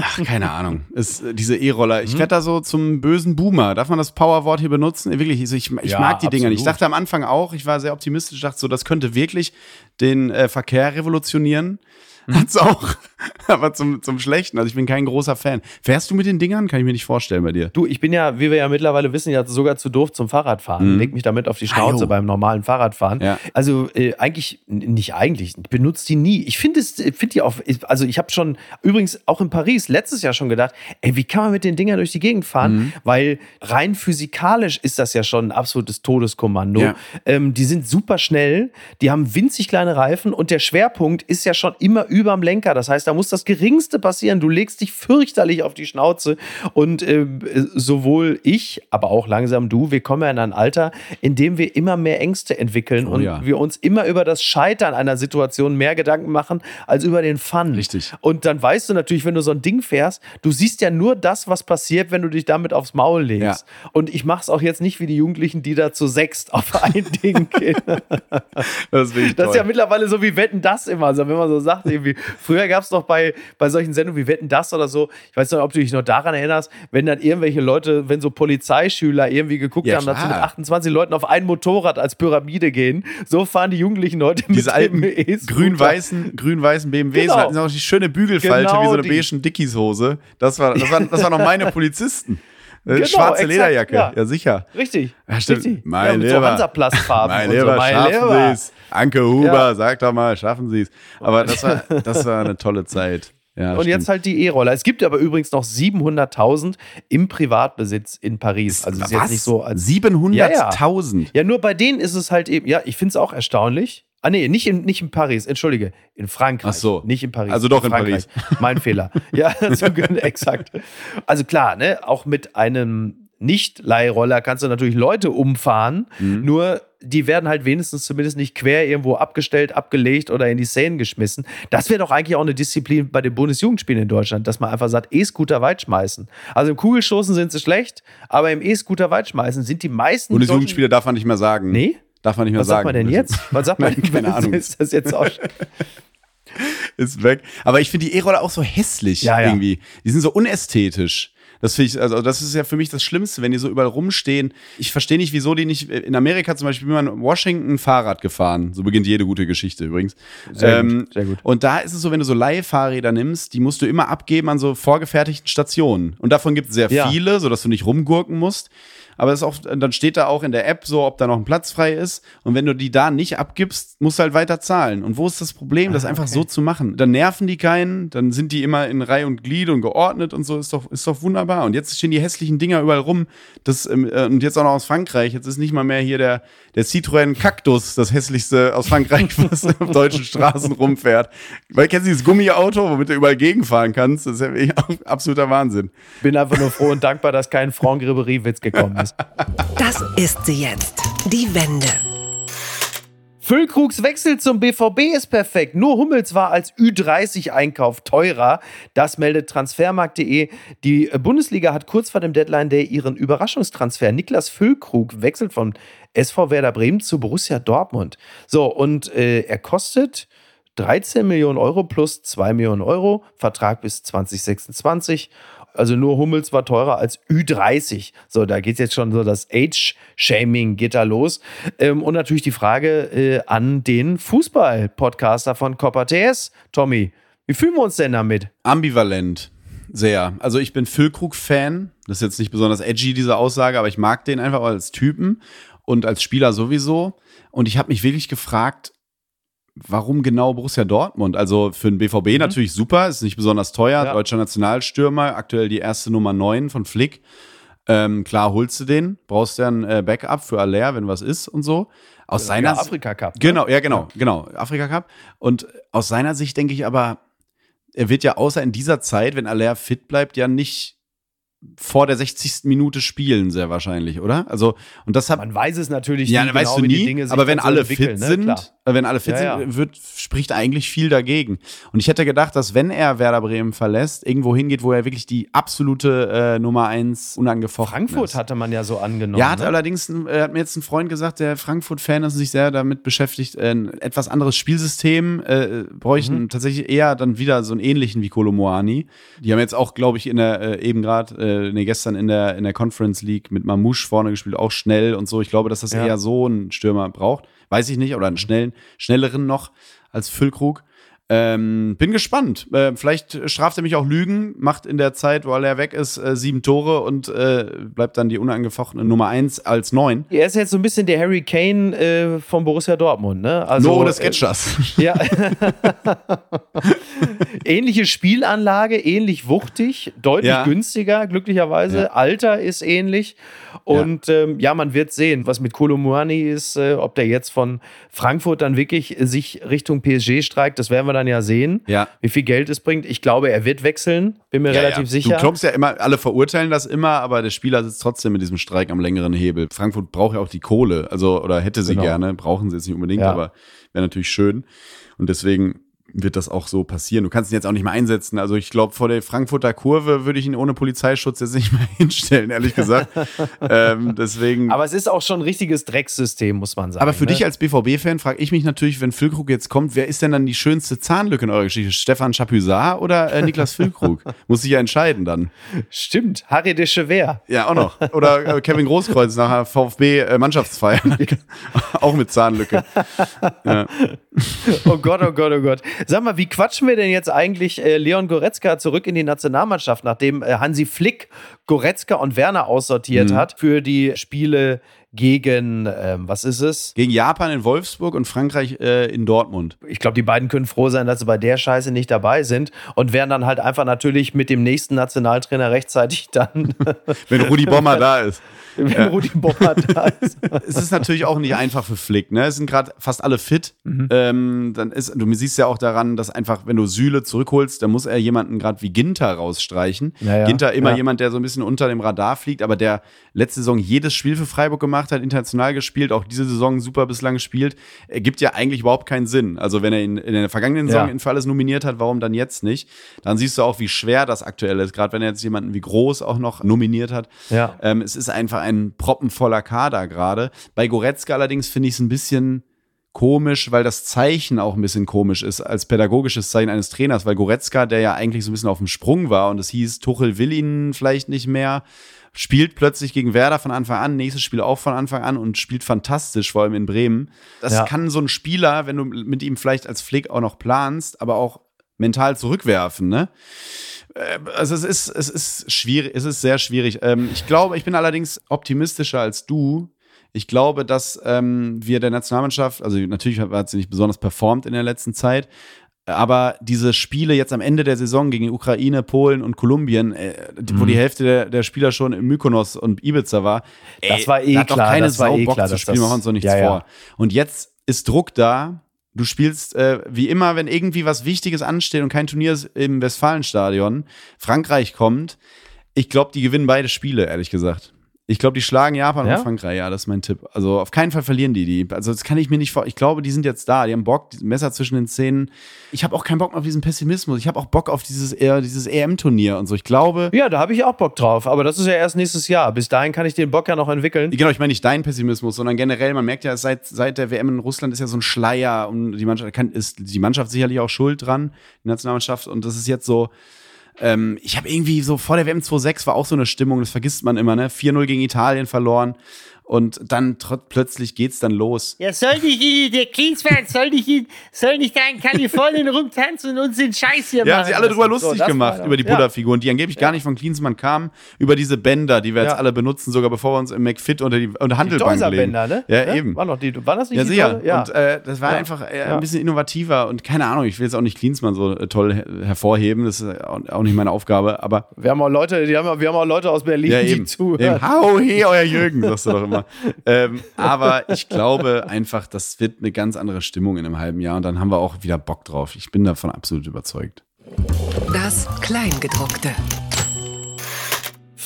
ach, keine Ahnung. Äh, diese E-Roller, ich werde da so zum bösen Boomer. Darf man das Powerwort hier benutzen? Wirklich, ich, ich, Ja, mag die Dinger nicht. Ich absolut. dachte am Anfang auch, ich war sehr optimistisch, ich dachte so, das könnte wirklich den äh, Verkehr revolutionieren. Mhm. Hat's auch, aber zum, zum Schlechten. Also ich bin kein großer Fan. Fährst du mit den Dingern? Kann ich mir nicht vorstellen bei dir. Du, ich bin ja, wie wir ja mittlerweile wissen, ja sogar zu doof zum Fahrradfahren. Leg mich damit auf die Schnauze Ah, jo. beim normalen Fahrradfahren. Ja. Also äh, eigentlich, nicht eigentlich, ich benutze die nie. Ich finde es, finde die auf, ich- also ich habe schon, übrigens auch in Paris letztes Jahr schon gedacht, ey, wie kann man mit den Dingern durch die Gegend fahren? Mhm. Weil rein physikalisch ist das ja schon ein absolutes Todeskommando. Ja. Ähm, die sind super schnell, die haben winzig kleine Reifen und der Schwerpunkt ist ja schon immer überm Lenker. Das heißt, da muss das Geringste passieren. Du legst dich fürchterlich auf die Schnauze. Und äh, sowohl ich, aber auch langsam du, wir kommen ja in ein Alter, in dem wir immer mehr Ängste entwickeln Oh und ja. wir uns immer über das Scheitern einer Situation mehr Gedanken machen als über den Fun. Richtig. Und dann weißt du natürlich, wenn du so ein Ding fährst, du siehst ja nur das, was passiert, wenn du dich damit aufs Maul legst. Und ich mache es auch jetzt nicht wie die Jugendlichen, die da zu sechst auf ein Ding gehen. Das, ich Das ist ja mittlerweile so wie Wetten das immer. Also wenn man so sagt, irgendwie, früher gab es doch bei, bei solchen Sendungen wie Wetten das oder so, ich weiß nicht, ob du dich noch daran erinnerst, wenn dann irgendwelche Leute, wenn so Polizeischüler irgendwie geguckt Ja, haben, dass sie mit klar. 28 Leuten auf ein Motorrad als Pyramide gehen, so fahren die Jugendlichen heute Diese alten E-Scooter. grün-weißen grün-weißen BMWs Genau. hatten auch die schöne Bügelfalte Genau wie so eine die. beigen Dickies-Hose. Das war, das, war, das waren noch meine Polizisten. Äh, Genau, Schwarze exakt, Lederjacke, ja. ja, sicher. Richtig. Ja, stimmt. Richtig. Mein ja, so Lieber. Hansaplastfarben. Mein Lieber, so. Mein schaffen Lieber. Sie es. Anke Huber, Ja. sag doch mal, schaffen Sie es. Aber das war, das war eine tolle Zeit. Ja, Und jetzt halt die E-Roller. Es gibt aber übrigens noch 700.000 im Privatbesitz in Paris. Also es ist jetzt nicht so als 700.000. Ja, nur bei denen ist es halt eben, ja, ich finde es auch erstaunlich. Ah, nee, nicht in, nicht in Paris, entschuldige, in Frankreich. Ach so. Nicht in Paris. Also doch in Frankreich. Mein Fehler. Ja, so, exakt. Also klar, ne, auch mit einem Nicht-Leihroller kannst du natürlich Leute umfahren, Mhm. nur die werden halt wenigstens zumindest nicht quer irgendwo abgestellt, abgelegt oder in die Szenen geschmissen. Das wäre doch eigentlich auch eine Disziplin bei den Bundesjugendspielen in Deutschland, dass man einfach sagt, E-Scooter weit schmeißen. Also im Kugelstoßen sind sie schlecht, aber im E-Scooter weit schmeißen sind die meisten Bundesjugendspiele darf man nicht mehr sagen. Nee? Darf man nicht mehr Was sagen. sagt man denn jetzt? Was sagt man Nein, keine Ahnung. Ist das jetzt auch ist weg. Aber ich finde die E-Roller auch so hässlich Ja, ja. irgendwie. Die sind so unästhetisch. Das finde ich, also das ist ja für mich das Schlimmste, wenn die so überall rumstehen. Ich verstehe nicht, wieso die nicht. In Amerika zum Beispiel bin man in Washington Fahrrad gefahren. So beginnt jede gute Geschichte übrigens. Sehr gut, sehr gut. Und da ist es so, wenn du so Leihfahrräder nimmst, die musst du immer abgeben an so vorgefertigten Stationen. Und davon gibt es sehr Ja. viele, sodass du nicht rumgurken musst. Aber es auch, dann steht da auch in der App so, ob da noch ein Platz frei ist. Und wenn du die da nicht abgibst, musst du halt weiter zahlen. Und wo ist das Problem, Ah, das einfach so zu machen? Dann nerven die keinen, dann sind die immer in Reihe und Glied und geordnet und so, ist doch, ist doch wunderbar. Und jetzt stehen die hässlichen Dinger überall rum. Das, ähm, äh, und jetzt auch noch aus Frankreich. Jetzt ist nicht mal mehr hier der, der Citroën Cactus, das hässlichste aus Frankreich, was auf deutschen Straßen rumfährt. Weil kennst du dieses Gummiauto, womit du überall gegenfahren kannst? Das ist ja absoluter Wahnsinn. bin einfach nur froh und dankbar, dass kein Franck Ribery-Witz gekommen ist. Das ist sie jetzt. Die Wende. Füllkrugs Wechsel zum BVB ist perfekt. Nur Hummels war als Ü30-Einkauf teurer. Das meldet transfermarkt.de. Die Bundesliga hat kurz vor dem Deadline Day ihren Überraschungstransfer. Niklas Füllkrug wechselt von SV Werder Bremen zu Borussia Dortmund. So, und äh, er kostet 13 Millionen Euro plus 2 Millionen Euro. Vertrag bis 2026. Also nur Hummels war teurer als Ü30. So, da geht jetzt schon so das Age-Shaming geht da los. Ähm, und natürlich die Frage äh, an den Fußball-Podcaster von Copper TS. Tommy, wie fühlen wir uns denn damit? Ambivalent. Sehr. Also ich bin Füllkrug-Fan. Das ist jetzt nicht besonders edgy, diese Aussage, aber ich mag den einfach als Typen und als Spieler sowieso. Und ich habe mich wirklich gefragt, warum genau Borussia Dortmund? Also für den BVB natürlich super, ist nicht besonders teuer. Ja. Deutscher Nationalstürmer, aktuell die erste Nummer 9 von Flick. Ähm, klar holst du den, brauchst ja ein äh, Backup für Aller, wenn was ist und so. Aus seiner Ja, Afrika Cup. ne? Genau, ja, genau, genau. Afrika Cup. Und aus seiner Sicht denke ich aber, er wird ja außer in dieser Zeit, wenn Aller fit bleibt, ja nicht vor der 60. Minute spielen, sehr wahrscheinlich, oder? Also, und das hat. Man weiß es natürlich ja, nie, weißt genau, du wie die nie, aber wenn so alle entwickeln, fit ne? sind, äh, wenn alle fit Ja, sind, wird, spricht eigentlich viel dagegen. Und ich hätte gedacht, dass wenn er Werder Bremen verlässt, irgendwo hingeht, wo er wirklich die absolute äh, Nummer eins unangefochten Frankfurt ist. hatte man ja so angenommen. Ja, hat ne? allerdings, äh, hat mir jetzt ein Freund gesagt, der Frankfurt-Fan ist und sich sehr damit beschäftigt, äh, ein etwas anderes Spielsystem äh, bräuchten Mhm. tatsächlich eher dann wieder so einen ähnlichen wie Kolomoani. Die haben jetzt auch, glaube ich, in der, äh, eben gerade, äh, nee, gestern in der, in der Conference League mit Mamouche vorne gespielt, auch schnell und so. Ich glaube, dass das Ja. eher so einen Stürmer braucht. Weiß ich nicht, oder einen schnellen, schnelleren noch als Füllkrug. Ähm, bin gespannt. Äh, vielleicht straft er mich auch Lügen, macht in der Zeit, weil er weg ist, äh, sieben Tore und äh, bleibt dann die unangefochtene Nummer eins als neun. Er ist jetzt so ein bisschen der Harry Kane äh, von Borussia Dortmund, ne? Also, Nur ohne äh, Sketchers. Ja. Ähnliche Spielanlage, ähnlich wuchtig, deutlich Ja. günstiger, glücklicherweise. Ja. Alter ist ähnlich. Und ja, ähm, ja man wird sehen, was mit Kolomuani ist, äh, ob der jetzt von Frankfurt dann wirklich äh, sich Richtung PSG streikt. Das werden wir dann ja sehen, Ja. wie viel Geld es bringt. Ich glaube, er wird wechseln, bin mir relativ sicher. Du glaubst ja immer, alle verurteilen das immer, aber der Spieler sitzt trotzdem mit diesem Streik am längeren Hebel. Frankfurt braucht ja auch die Kohle, also oder hätte sie Genau. gerne, brauchen sie jetzt nicht unbedingt, Ja. aber wäre natürlich schön. Und deswegen wird das auch so passieren. Du kannst ihn jetzt auch nicht mehr einsetzen. Also ich glaube, vor der Frankfurter Kurve würde ich ihn ohne Polizeischutz jetzt nicht mehr hinstellen, ehrlich gesagt. ähm, deswegen. Aber es ist auch schon ein richtiges Drecksystem, muss man sagen. Aber für ne? dich als BVB-Fan frage ich mich natürlich, wenn Füllkrug jetzt kommt, wer ist denn dann die schönste Zahnlücke in eurer Geschichte? Stefan Chapuisat oder äh, Niklas Füllkrug? Muss sich ja entscheiden dann. Stimmt, Harry de Chever. Ja, auch noch. Oder äh, Kevin Großkreuz nach VfB-Mannschaftsfeier. auch mit Zahnlücke. Ja. Oh Gott, oh Gott, oh Gott. Sag mal, wie quatschen wir denn jetzt eigentlich äh, Leon Goretzka zurück in die Nationalmannschaft, nachdem äh, Hansi Flick Goretzka und Werner Mhm. aussortiert hat für die Spiele gegen, ähm, was ist es? Gegen Japan in Wolfsburg und Frankreich äh, in Dortmund. Ich glaube, die beiden können froh sein, dass sie bei der Scheiße nicht dabei sind und werden dann halt einfach natürlich mit dem nächsten Nationaltrainer rechtzeitig dann, Wenn Rudi Bommer da ist. wenn Rudi Bommer da ist. es ist natürlich auch nicht einfach für Flick. Ne? Es sind gerade fast alle fit. Mhm. Ähm, dann ist, du siehst ja auch daran, dass einfach, wenn du Süle zurückholst, dann muss er jemanden gerade wie Ginter rausstreichen. Ja, ja. Ginter immer Ja. jemand, der so ein bisschen unter dem Radar fliegt, aber der letzte Saison jedes Spiel für Freiburg gemacht hat, international gespielt, auch diese Saison super bislang gespielt, ergibt ja eigentlich überhaupt keinen Sinn. Also wenn er ihn in der vergangenen Saison Ja. ihn für alles nominiert hat, warum dann jetzt nicht? Dann siehst du auch, wie schwer das aktuell ist, gerade wenn er jetzt jemanden wie Groß auch noch nominiert hat. Ja. Ähm, es ist einfach ein proppenvoller Kader gerade. Bei Goretzka allerdings finde ich es ein bisschen komisch, weil das Zeichen auch ein bisschen komisch ist als pädagogisches Zeichen eines Trainers, weil Goretzka, der ja eigentlich so ein bisschen auf dem Sprung war und es hieß, Tuchel will ihn vielleicht nicht mehr, spielt plötzlich gegen Werder von Anfang an, nächstes Spiel auch von Anfang an und spielt fantastisch, vor allem in Bremen. Das Ja. kann so ein Spieler, wenn du mit ihm vielleicht als Flick auch noch planst, aber auch mental zurückwerfen, ne? Äh, Also es ist, es ist schwierig, es ist sehr schwierig. Ähm, ich glaube, ich bin allerdings optimistischer als du. Ich glaube, dass ähm, wir der Nationalmannschaft, also natürlich hat, hat sie nicht besonders performt in der letzten Zeit, aber diese Spiele jetzt am Ende der Saison gegen Ukraine, Polen und Kolumbien, äh, wo die Hälfte der, der Spieler schon in Mykonos und Ibiza war, ey, Das war eh da hat doch klar, keine das war Sau eh Bock klar, zu spielen, machen uns doch nichts Ja, ja. vor. Und jetzt ist Druck da. Du spielst äh, wie immer, wenn irgendwie was Wichtiges ansteht und kein Turnier ist im Westfalenstadion, Frankreich kommt. Ich glaube, die gewinnen beide Spiele, ehrlich gesagt. Ich glaube, die schlagen Japan Ja? und Frankreich, ja, das ist mein Tipp. Also auf keinen Fall verlieren die die. Also das kann ich mir nicht vor. Ich glaube, die sind jetzt da, die haben Bock, Messer zwischen den Zähnen. Ich habe auch keinen Bock auf diesen Pessimismus. Ich habe auch Bock auf dieses, eher, dieses EM-Turnier und so. Ich glaube, Ja, da habe ich auch Bock drauf, aber das ist ja erst nächstes Jahr. Bis dahin kann ich den Bock ja noch entwickeln. Genau, ich meine nicht dein Pessimismus, sondern generell, man merkt ja, seit, seit der WM in Russland ist ja so ein Schleier und die Mannschaft kann, ist die Mannschaft sicherlich auch schuld dran, die Nationalmannschaft. Und das ist jetzt so, ähm, ich habe irgendwie so vor der WM 2.6 war auch so eine Stimmung, das vergisst man immer, ne? 4-0 gegen Italien verloren. Und dann plötzlich geht's dann los. Ja, soll nicht in, der Klinsmann soll nicht in, soll nicht da in Kalifornien rumtanzen und uns den Scheiß hier Ja, haben machen. sich alle drüber lustig so, gemacht über die ja. Buddha-Figuren, die angeblich gar nicht von Klinsmann kamen, über diese Bänder, die wir jetzt Ja. alle benutzen, sogar bevor wir uns im McFit unter die unter Die Handelbank legen. Deuser-Bänder, ne? Ja, Ne? eben. War, noch die, war das nicht Ja, die sicher. Ja. Und äh, das war Ja. einfach äh, Ja. ein bisschen innovativer und keine Ahnung, ich will jetzt auch nicht Klinsmann so äh, toll her hervorheben, das ist auch nicht meine Aufgabe, aber wir haben auch Leute, die haben, wir haben auch Leute aus Berlin, ja, die eben. zuhören. eben. Hau, he, euer Jürgen, sagst du doch immer. Ähm, aber ich glaube einfach, das wird eine ganz andere Stimmung in einem halben Jahr und dann haben wir auch wieder Bock drauf. Ich bin davon absolut überzeugt. Das Kleingedruckte.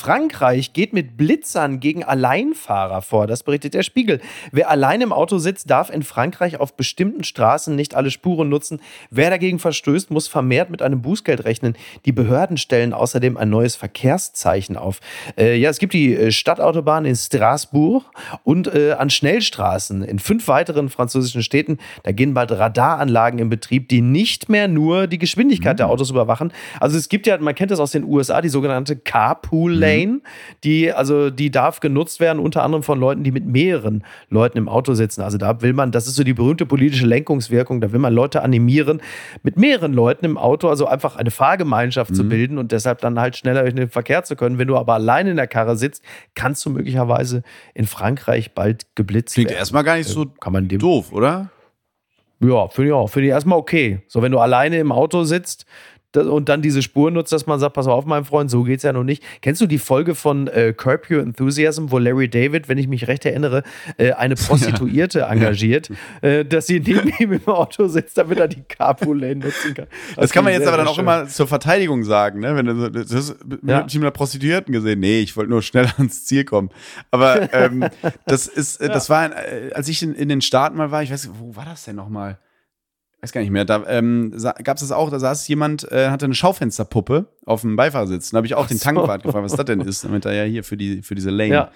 Frankreich geht mit Blitzern gegen Alleinfahrer vor. Das berichtet der Spiegel. Wer allein im Auto sitzt, darf in Frankreich auf bestimmten Straßen nicht alle Spuren nutzen. Wer dagegen verstößt, muss vermehrt mit einem Bußgeld rechnen. Die Behörden stellen außerdem ein neues Verkehrszeichen auf. Äh, ja, es gibt die äh, Stadtautobahn in Straßburg und äh, an Schnellstraßen in fünf weiteren französischen Städten. Da gehen bald Radaranlagen in Betrieb, die nicht mehr nur die Geschwindigkeit mhm. der Autos überwachen. Also es gibt ja, man kennt das aus den USA, die sogenannte Carpool Lane, mhm. die also die darf genutzt werden unter anderem von Leuten, die mit mehreren Leuten im Auto sitzen. Also da will man, das ist so die berühmte politische Lenkungswirkung, da will man Leute animieren, mit mehreren Leuten im Auto, also einfach eine Fahrgemeinschaft mhm. zu bilden und deshalb dann halt schneller durch den Verkehr zu können. Wenn du aber allein in der Karre sitzt, kannst du möglicherweise in Frankreich bald geblitzt Klingt werden. erstmal gar nicht so Kann man dem doof, oder? Ja, finde ich auch. Finde ich erstmal okay. So, wenn du alleine im Auto sitzt, und dann diese Spur nutzt, dass man sagt, pass auf, mein Freund, so geht's ja noch nicht. Kennst du die Folge von äh, Curb Your Enthusiasm, wo Larry David, wenn ich mich recht erinnere, äh, eine Prostituierte ja. engagiert, äh, dass sie neben ihm im Auto sitzt, damit er die Carpool-Lane nutzen kann. Das, das kann man jetzt aber dann auch schön. immer zur Verteidigung sagen, ne? Wenn du das ist ja. mit einer Prostituierten gesehen. Nee, ich wollte nur schnell ans Ziel kommen. Aber ähm, das ist, äh, das war, äh, als ich in, in den Staaten mal war, ich weiß, wo war das denn nochmal? Weiß gar nicht mehr, da ähm, gab es das auch, da saß jemand, äh, hatte eine Schaufensterpuppe auf dem Beifahrersitz. Da habe ich auch Ach den Tankwart gefragt, was das denn ist, damit er ja hier für, die, für diese Lane. Ja.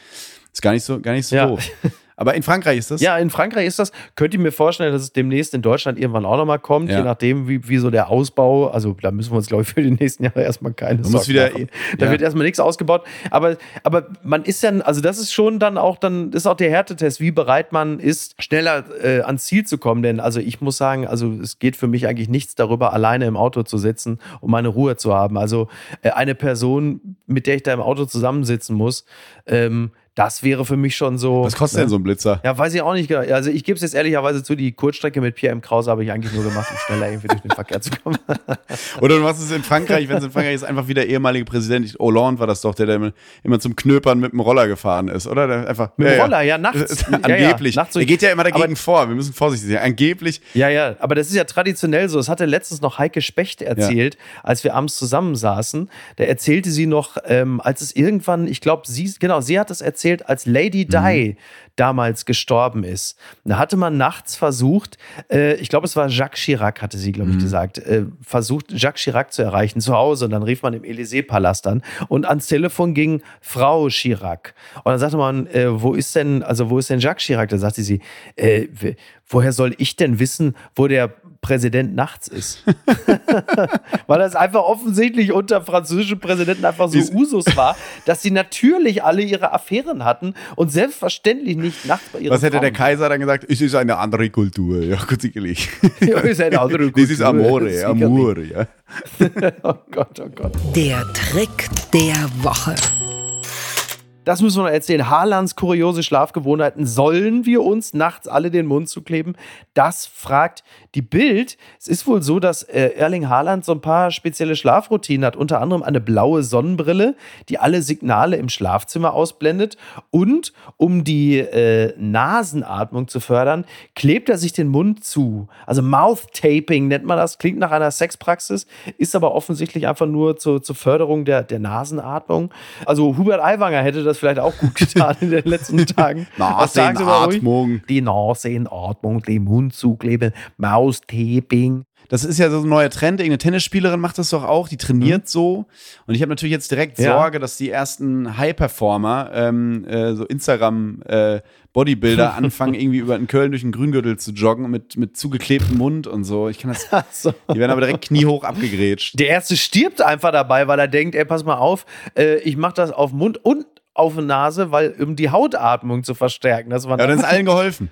Ist gar nicht so, gar nicht so ja. doof. Aber in Frankreich ist das? Ja, in Frankreich ist das. Könnt ihr mir vorstellen, dass es demnächst in Deutschland irgendwann auch nochmal kommt, ja. je nachdem, wie, wie so der Ausbau, also da müssen wir uns, glaube ich, für die nächsten Jahre erstmal keine Sorgen muss wieder, machen. Da ja. wird erstmal nichts ausgebaut. Aber, aber man ist ja, also das ist schon dann auch, dann ist auch der Härtetest, wie bereit man ist, schneller äh, ans Ziel zu kommen. Denn also ich muss sagen, also es geht für mich eigentlich nichts darüber, alleine im Auto zu sitzen, um meine Ruhe zu haben. Also äh, eine Person, mit der ich da im Auto zusammensitzen muss, ähm, das wäre für mich schon so. Was kostet ne? denn so ein Blitzer? Ja, weiß ich auch nicht. Also ich gebe es jetzt ehrlicherweise zu, die Kurzstrecke mit Pierre M. Krause habe ich eigentlich nur gemacht, um schneller irgendwie durch den Verkehr zu kommen. Oder du machst es in Frankreich, wenn es in Frankreich ist, einfach wie der ehemalige Präsident Hollande war das doch, der, der immer zum Knöpern mit dem Roller gefahren ist, oder? Der einfach, mit dem ja, Roller, ja, nachts. Angeblich. Ja, ja, nachts er geht ja immer dagegen aber, vor. Wir müssen vorsichtig sein. Angeblich. Ja, ja, aber das ist ja traditionell so. Das hatte letztens noch Heike Specht erzählt, als wir abends zusammensaßen. Da erzählte sie noch, ähm, als es irgendwann, ich glaube, sie, genau, sie hat es erzählt, als Lady Di mhm. damals gestorben ist. Da hatte man nachts versucht, äh, ich glaube, es war Jacques Chirac, hatte sie, glaube ich, mhm. gesagt, äh, versucht, Jacques Chirac zu erreichen zu Hause. Und dann rief man im Élysée-Palast an. Und ans Telefon ging Frau Chirac. Und dann sagte man, äh, wo ist denn, also wo ist denn Jacques Chirac? Da sagte sie, äh, woher soll ich denn wissen, wo der Präsident nachts ist. Weil das einfach offensichtlich unter französischen Präsidenten einfach so Usus war, dass sie natürlich alle ihre Affären hatten und selbstverständlich nicht nachts bei ihren Was hätte Frauen der Kaiser dann gesagt? Es ist eine andere Kultur. Ja, gut, sicherlich. Ja, ist eine andere Kultur. Das ist Amore, Amore, ja. oh Gott, oh Gott. Der Trick der Woche. Das müssen wir noch erzählen. Haalands kuriose Schlafgewohnheiten. Sollen wir uns nachts alle den Mund zukleben? Das fragt die Bild. Es ist wohl so, dass äh, Erling Haaland so ein paar spezielle Schlafroutinen hat. Unter anderem eine blaue Sonnenbrille, die alle Signale im Schlafzimmer ausblendet. Und um die äh, Nasenatmung zu fördern, klebt er sich den Mund zu. Also Mouth Taping nennt man das. Klingt nach einer Sexpraxis, ist aber offensichtlich einfach nur zur, zur Förderung der, der Nasenatmung. Also Hubert Aiwanger hätte das das vielleicht auch gut getan in den letzten Tagen. Nasenatmung. Die Nasenatmung, den Mund zukleben, Maustaping. Das ist ja so ein neuer Trend. Irgendeine Tennisspielerin macht das doch auch. Die trainiert mhm. so. Und ich habe natürlich jetzt direkt ja. Sorge, dass die ersten High-Performer, ähm, äh, so Instagram, äh, anfangen, irgendwie über den Köln durch den Grüngürtel zu joggen mit, mit zugeklebtem Mund und so. Ich kann das. So. Die werden aber direkt kniehoch abgegrätscht. Der erste stirbt einfach dabei, weil er denkt, ey, pass mal auf, äh, ich mache das auf Mund und auf die Nase, weil um die Hautatmung zu verstärken. Das war ja, dann ist allen geholfen.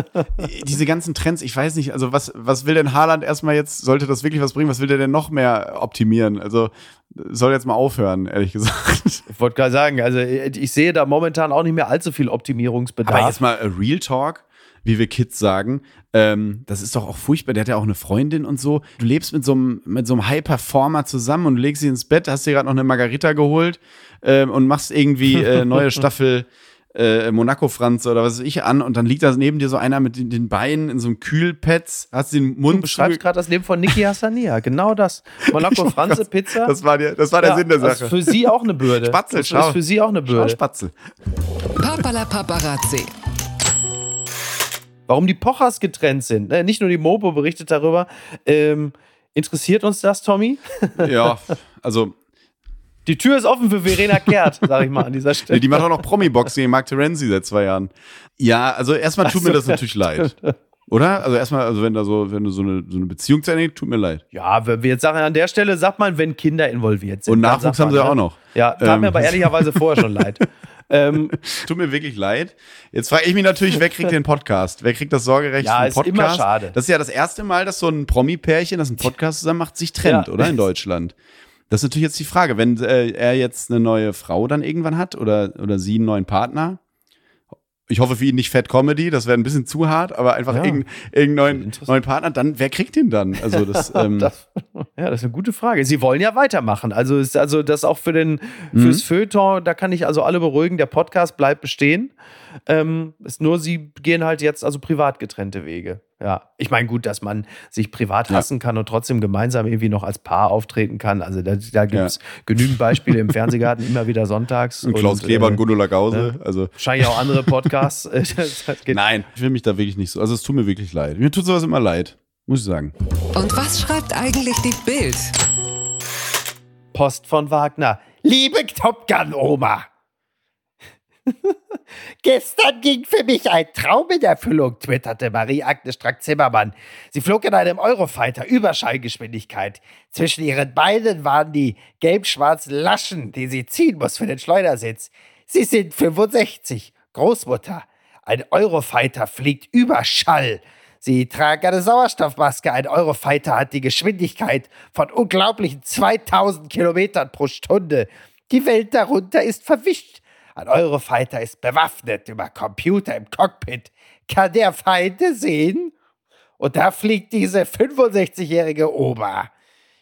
Diese ganzen Trends, ich weiß nicht, also was, was will denn Haaland erstmal jetzt, sollte das wirklich was bringen, was will der denn noch mehr optimieren? Also soll jetzt mal aufhören, ehrlich gesagt. Ich wollte gerade sagen, also ich sehe da momentan auch nicht mehr allzu viel Optimierungsbedarf. Aber jetzt mal Real Talk wie wir Kids sagen. Ähm, das ist doch auch furchtbar. Der hat ja auch eine Freundin und so. Du lebst mit so einem, mit so einem High-Performer zusammen und legst sie ins Bett, hast dir gerade noch eine Margarita geholt ähm, und machst irgendwie äh, neue Staffel äh, Monaco-Franz oder was weiß ich an und dann liegt da neben dir so einer mit den, den Beinen in so einem Kühlpads, hast den Mund Du beschreibst gerade das Leben von Niki Hassania, genau das. Monaco-Franze Pizza. Das war, der, das war der Ja, Sinn der das Sache. ist für sie auch eine Bürde. Spatzel, das schau. ist für sie auch eine Schau, Bürde. Spatzel. Papala Paparazzi. Warum die Pochers getrennt sind. Ne? Nicht nur die Mopo berichtet darüber. Ähm, interessiert uns das, Tommy? Ja, also Die Tür ist offen für Verena Kehrt, sag ich mal an dieser Stelle. Die macht auch noch Promi-Boxing gegen Mark Terenzi seit zwei Jahren. Ja, also erstmal tut mir das natürlich leid. Oder? Also erstmal, also wenn da so, wenn du so eine, so eine Beziehung zu tut mir leid. Ja, wenn wir jetzt sagen, an der Stelle sagt man, wenn Kinder involviert sind. Und Nachwuchs sagt haben sie man, ja auch ne? noch. Ja, tat Ähm. mir aber ehrlicherweise vorher schon leid. Ähm, Tut mir wirklich leid. Jetzt frage ich mich natürlich, wer kriegt den Podcast? Wer kriegt das Sorgerecht Ja, für den ist Podcast? immer schade. Das ist ja das erste Mal, dass so ein Promi-Pärchen, das einen Podcast zusammen macht, sich trennt, Ja. oder? In Deutschland. Das ist natürlich jetzt die Frage. Wenn äh, er jetzt eine neue Frau dann irgendwann hat oder, oder sie einen neuen Partner, ich hoffe für ihn nicht Fat Comedy, das wäre ein bisschen zu hart, aber einfach Ja. irgendeinen irgendeinen neuen, Partner, dann wer kriegt ihn dann? Also das, ähm, das, ja, das ist eine gute Frage. Sie wollen ja weitermachen. Also ist also das auch für den Mhm. fürs Feuilleton, da kann ich also alle beruhigen. Der Podcast bleibt bestehen. Ähm, ist nur sie gehen halt jetzt also privat getrennte Wege. Ja, ich meine gut, dass man sich privat Ja. hassen kann und trotzdem gemeinsam irgendwie noch als Paar auftreten kann. Also da, da gibt es genügend Beispiele im Fernsehgarten immer wieder sonntags. und Klaus Kleber und äh, Gundula Gause. Also Wahrscheinlich auch andere Podcasts. Nein, ich will mich da wirklich nicht so. Also es tut mir wirklich leid. Mir tut sowas immer leid, muss ich sagen. Und was schreibt eigentlich die Bild? Post von Wagner. Liebe Top Gun Oma. Gestern ging für mich ein Traum in Erfüllung, twitterte Marie-Agnes Strack-Zimmermann. Sie flog in einem Eurofighter Überschallgeschwindigkeit. Zwischen ihren Beinen waren die gelb-schwarzen Laschen, die sie ziehen muss für den Schleudersitz. Sie sind 65, Großmutter. Ein Eurofighter fliegt Überschall. Sie tragen eine Sauerstoffmaske. Ein Eurofighter hat die Geschwindigkeit von unglaublichen 2000 Kilometern pro Stunde. Die Welt darunter ist verwischt. Ein Eurofighter ist bewaffnet über Computer im Cockpit. Kann der Feinde sehen? Und da fliegt diese 65-jährige Oma.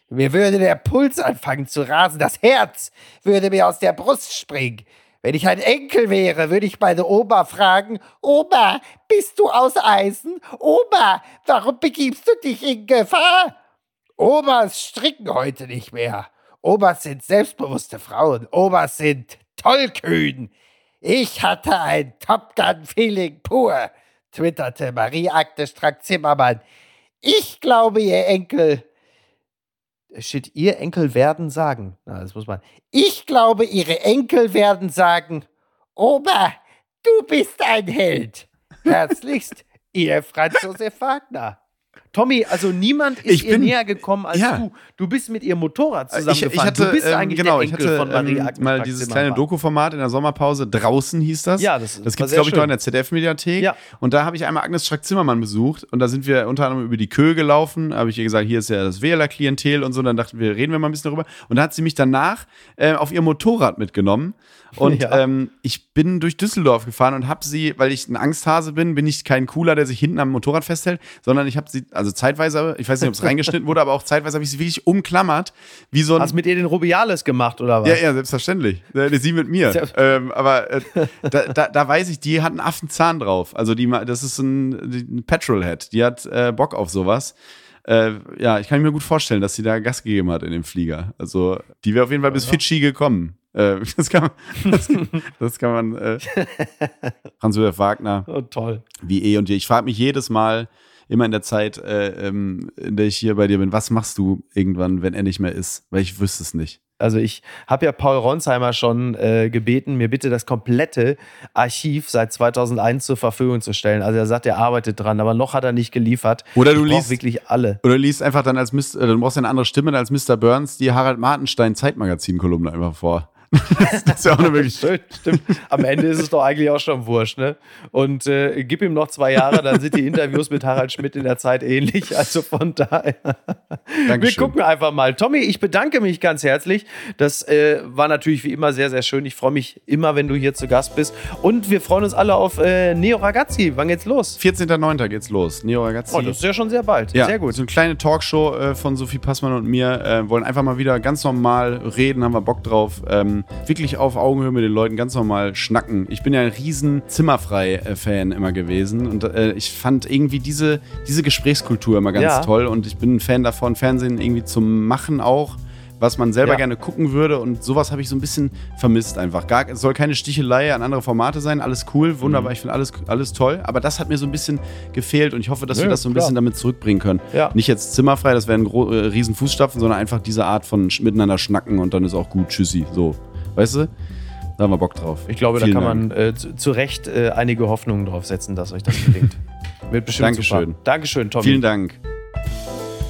Mir würde der Puls anfangen zu rasen, das Herz würde mir aus der Brust springen. Wenn ich ein Enkel wäre, würde ich meine Oma fragen, Oma, bist du aus Eisen? Oma, warum begibst du dich in Gefahr? Omas stricken heute nicht mehr. Omas sind selbstbewusste Frauen. Omas sind tollkühn. Ich hatte ein Top Gun-Feeling pur, twitterte Marie-Agnes Strack-Zimmermann. Ich glaube, ihr Enkel. Shit, ihr Enkel werden sagen. Na, das muss man. Ich glaube, ihre Enkel werden sagen: Oma, du bist ein Held. Herzlichst, ihr Franz Josef Wagner. Tommy, also niemand ist Ich ihr bin- näher gekommen als Ja. du. Du bist mit ihrem Motorrad Ich, zusammengefahren. ich hatte, du bist ähm, eigentlich genau, der ich Enkel hatte von Marie ähm, mal dieses kleine Doku-Format in der Sommerpause. Draußen hieß das. Ja, das- das das gibt es, glaube ich, noch in der ZDF-Mediathek. Ja. Und da habe ich einmal Agnes Strack-Zimmermann besucht. Und da sind wir unter anderem über die Köhe gelaufen. habe ich ihr gesagt, hier ist ja das Wählerklientel und so. Dann dachten wir, reden wir mal ein bisschen darüber. Und da hat sie mich danach äh, auf ihr Motorrad mitgenommen. Und Ja. ähm, ich bin durch Düsseldorf gefahren und habe sie, weil ich ein Angsthase bin, bin ich kein Cooler, der sich hinten am Motorrad festhält, sondern ich habe sie, also zeitweise, ich weiß nicht, ob es reingeschnitten wurde, aber auch zeitweise habe ich sie wirklich umklammert, wie so ein Hast du mit ihr den Rubiales gemacht oder was? ja, ja, selbstverständlich. Äh, Sie mit mir. Ähm, aber äh, da, da, da weiß ich, die hat einen Affenzahn drauf. Also die, das ist ein, ein Petrolhead. Die hat äh, Bock auf sowas. Äh, ja, ich kann mir gut vorstellen, dass sie da Gas gegeben hat in dem Flieger. Also die wäre auf jeden Fall bis Fidschi gekommen. Äh, das kann man, das, das kann man. Äh, Franz Josef Wagner, Oh, toll. wie eh und je. Ich frage mich jedes Mal, immer in der Zeit, äh, ähm, in der ich hier bei dir bin, was machst du irgendwann, wenn er nicht mehr ist? Weil ich wüsste es nicht. Also ich habe ja Paul Ronsheimer schon äh, gebeten, mir bitte das komplette Archiv seit 2001 zur Verfügung zu stellen. Also er sagt, er arbeitet dran, aber noch hat er nicht geliefert. Oder du ich liest- wirklich alle. Oder liest einfach dann als Mist, äh, du brauchst eine andere Stimme als Mr. Burns die Harald Martenstein Zeitmagazin-Kolumne einfach vor. das, ist ja auch eine Möglichkeit. Stimmt. Am Ende ist es doch eigentlich auch schon wurscht, ne? Und äh, gib ihm noch zwei Jahre, dann sind die Interviews mit Harald Schmidt in der Zeit ähnlich. Also von daher. Wir Dankeschön. gucken einfach mal. Tommy, ich bedanke mich ganz herzlich. Das äh, war natürlich wie immer sehr, sehr schön. Ich freue mich immer, wenn du hier zu Gast bist. Und wir freuen uns alle auf äh, Neo Ragazzi. Wann geht's los? 14.09. geht's los. Neo Ragazzi. Oh, das ist ja schon sehr bald. ja, Sehr gut. So eine kleine Talkshow äh, von Sophie Passmann und mir. Äh, wollen einfach mal wieder ganz normal reden, haben wir Bock drauf. Ähm, kann wirklich auf Augenhöhe mit den Leuten ganz normal schnacken. Ich bin ja ein riesen Zimmerfrei-Fan immer gewesen und äh, ich fand irgendwie diese, diese Gesprächskultur immer ganz Ja. toll und ich bin ein Fan davon, Fernsehen irgendwie zu machen auch was man selber Ja. gerne gucken würde und sowas habe ich so ein bisschen vermisst einfach. Gar, es soll keine Stichelei an andere Formate sein, alles cool, Mhm. wunderbar, ich finde alles, alles toll, aber das hat mir so ein bisschen gefehlt und ich hoffe, dass Nö, wir das so ein klar. bisschen damit zurückbringen können. Ja. Nicht jetzt zimmerfrei, das wären äh, riesen Fußstapfen, sondern einfach diese Art von sch miteinander schnacken und dann ist auch gut, tschüssi, so. Weißt du? Da haben wir Bock drauf. Ich glaube, Vielen da kann Dank. man äh, zu, zu Recht äh, einige Hoffnungen drauf setzen, dass euch das gelingt. Wird bestimmt Dankeschön. super. Dankeschön, Tommy. Vielen Dank.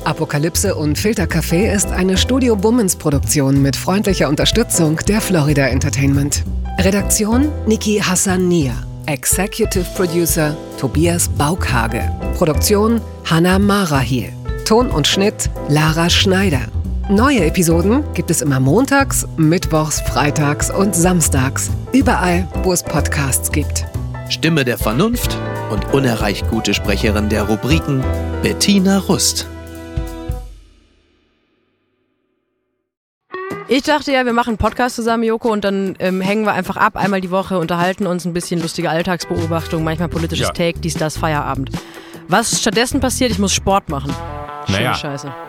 Apokalypse und Filtercafé ist eine Studio Bummens Produktion mit freundlicher Unterstützung der Florida Entertainment. Redaktion Niki Hassania. Executive Producer Tobias Baukhage. Produktion Hanna Marahiel. Ton und Schnitt Lara Schneider. Neue Episoden gibt es immer montags, mittwochs, freitags und samstags. Überall, wo es Podcasts gibt. Stimme der Vernunft und unerreicht gute Sprecherin der Rubriken Bettina Rust. Ich dachte ja, wir machen einen Podcast zusammen, Joko, und dann ähm, hängen wir einfach ab, einmal die Woche, unterhalten uns ein bisschen lustige Alltagsbeobachtung, manchmal politisches Ja. Take, dies, das, Feierabend. Was stattdessen passiert, ich muss Sport machen. Schöne Naja. Scheiße.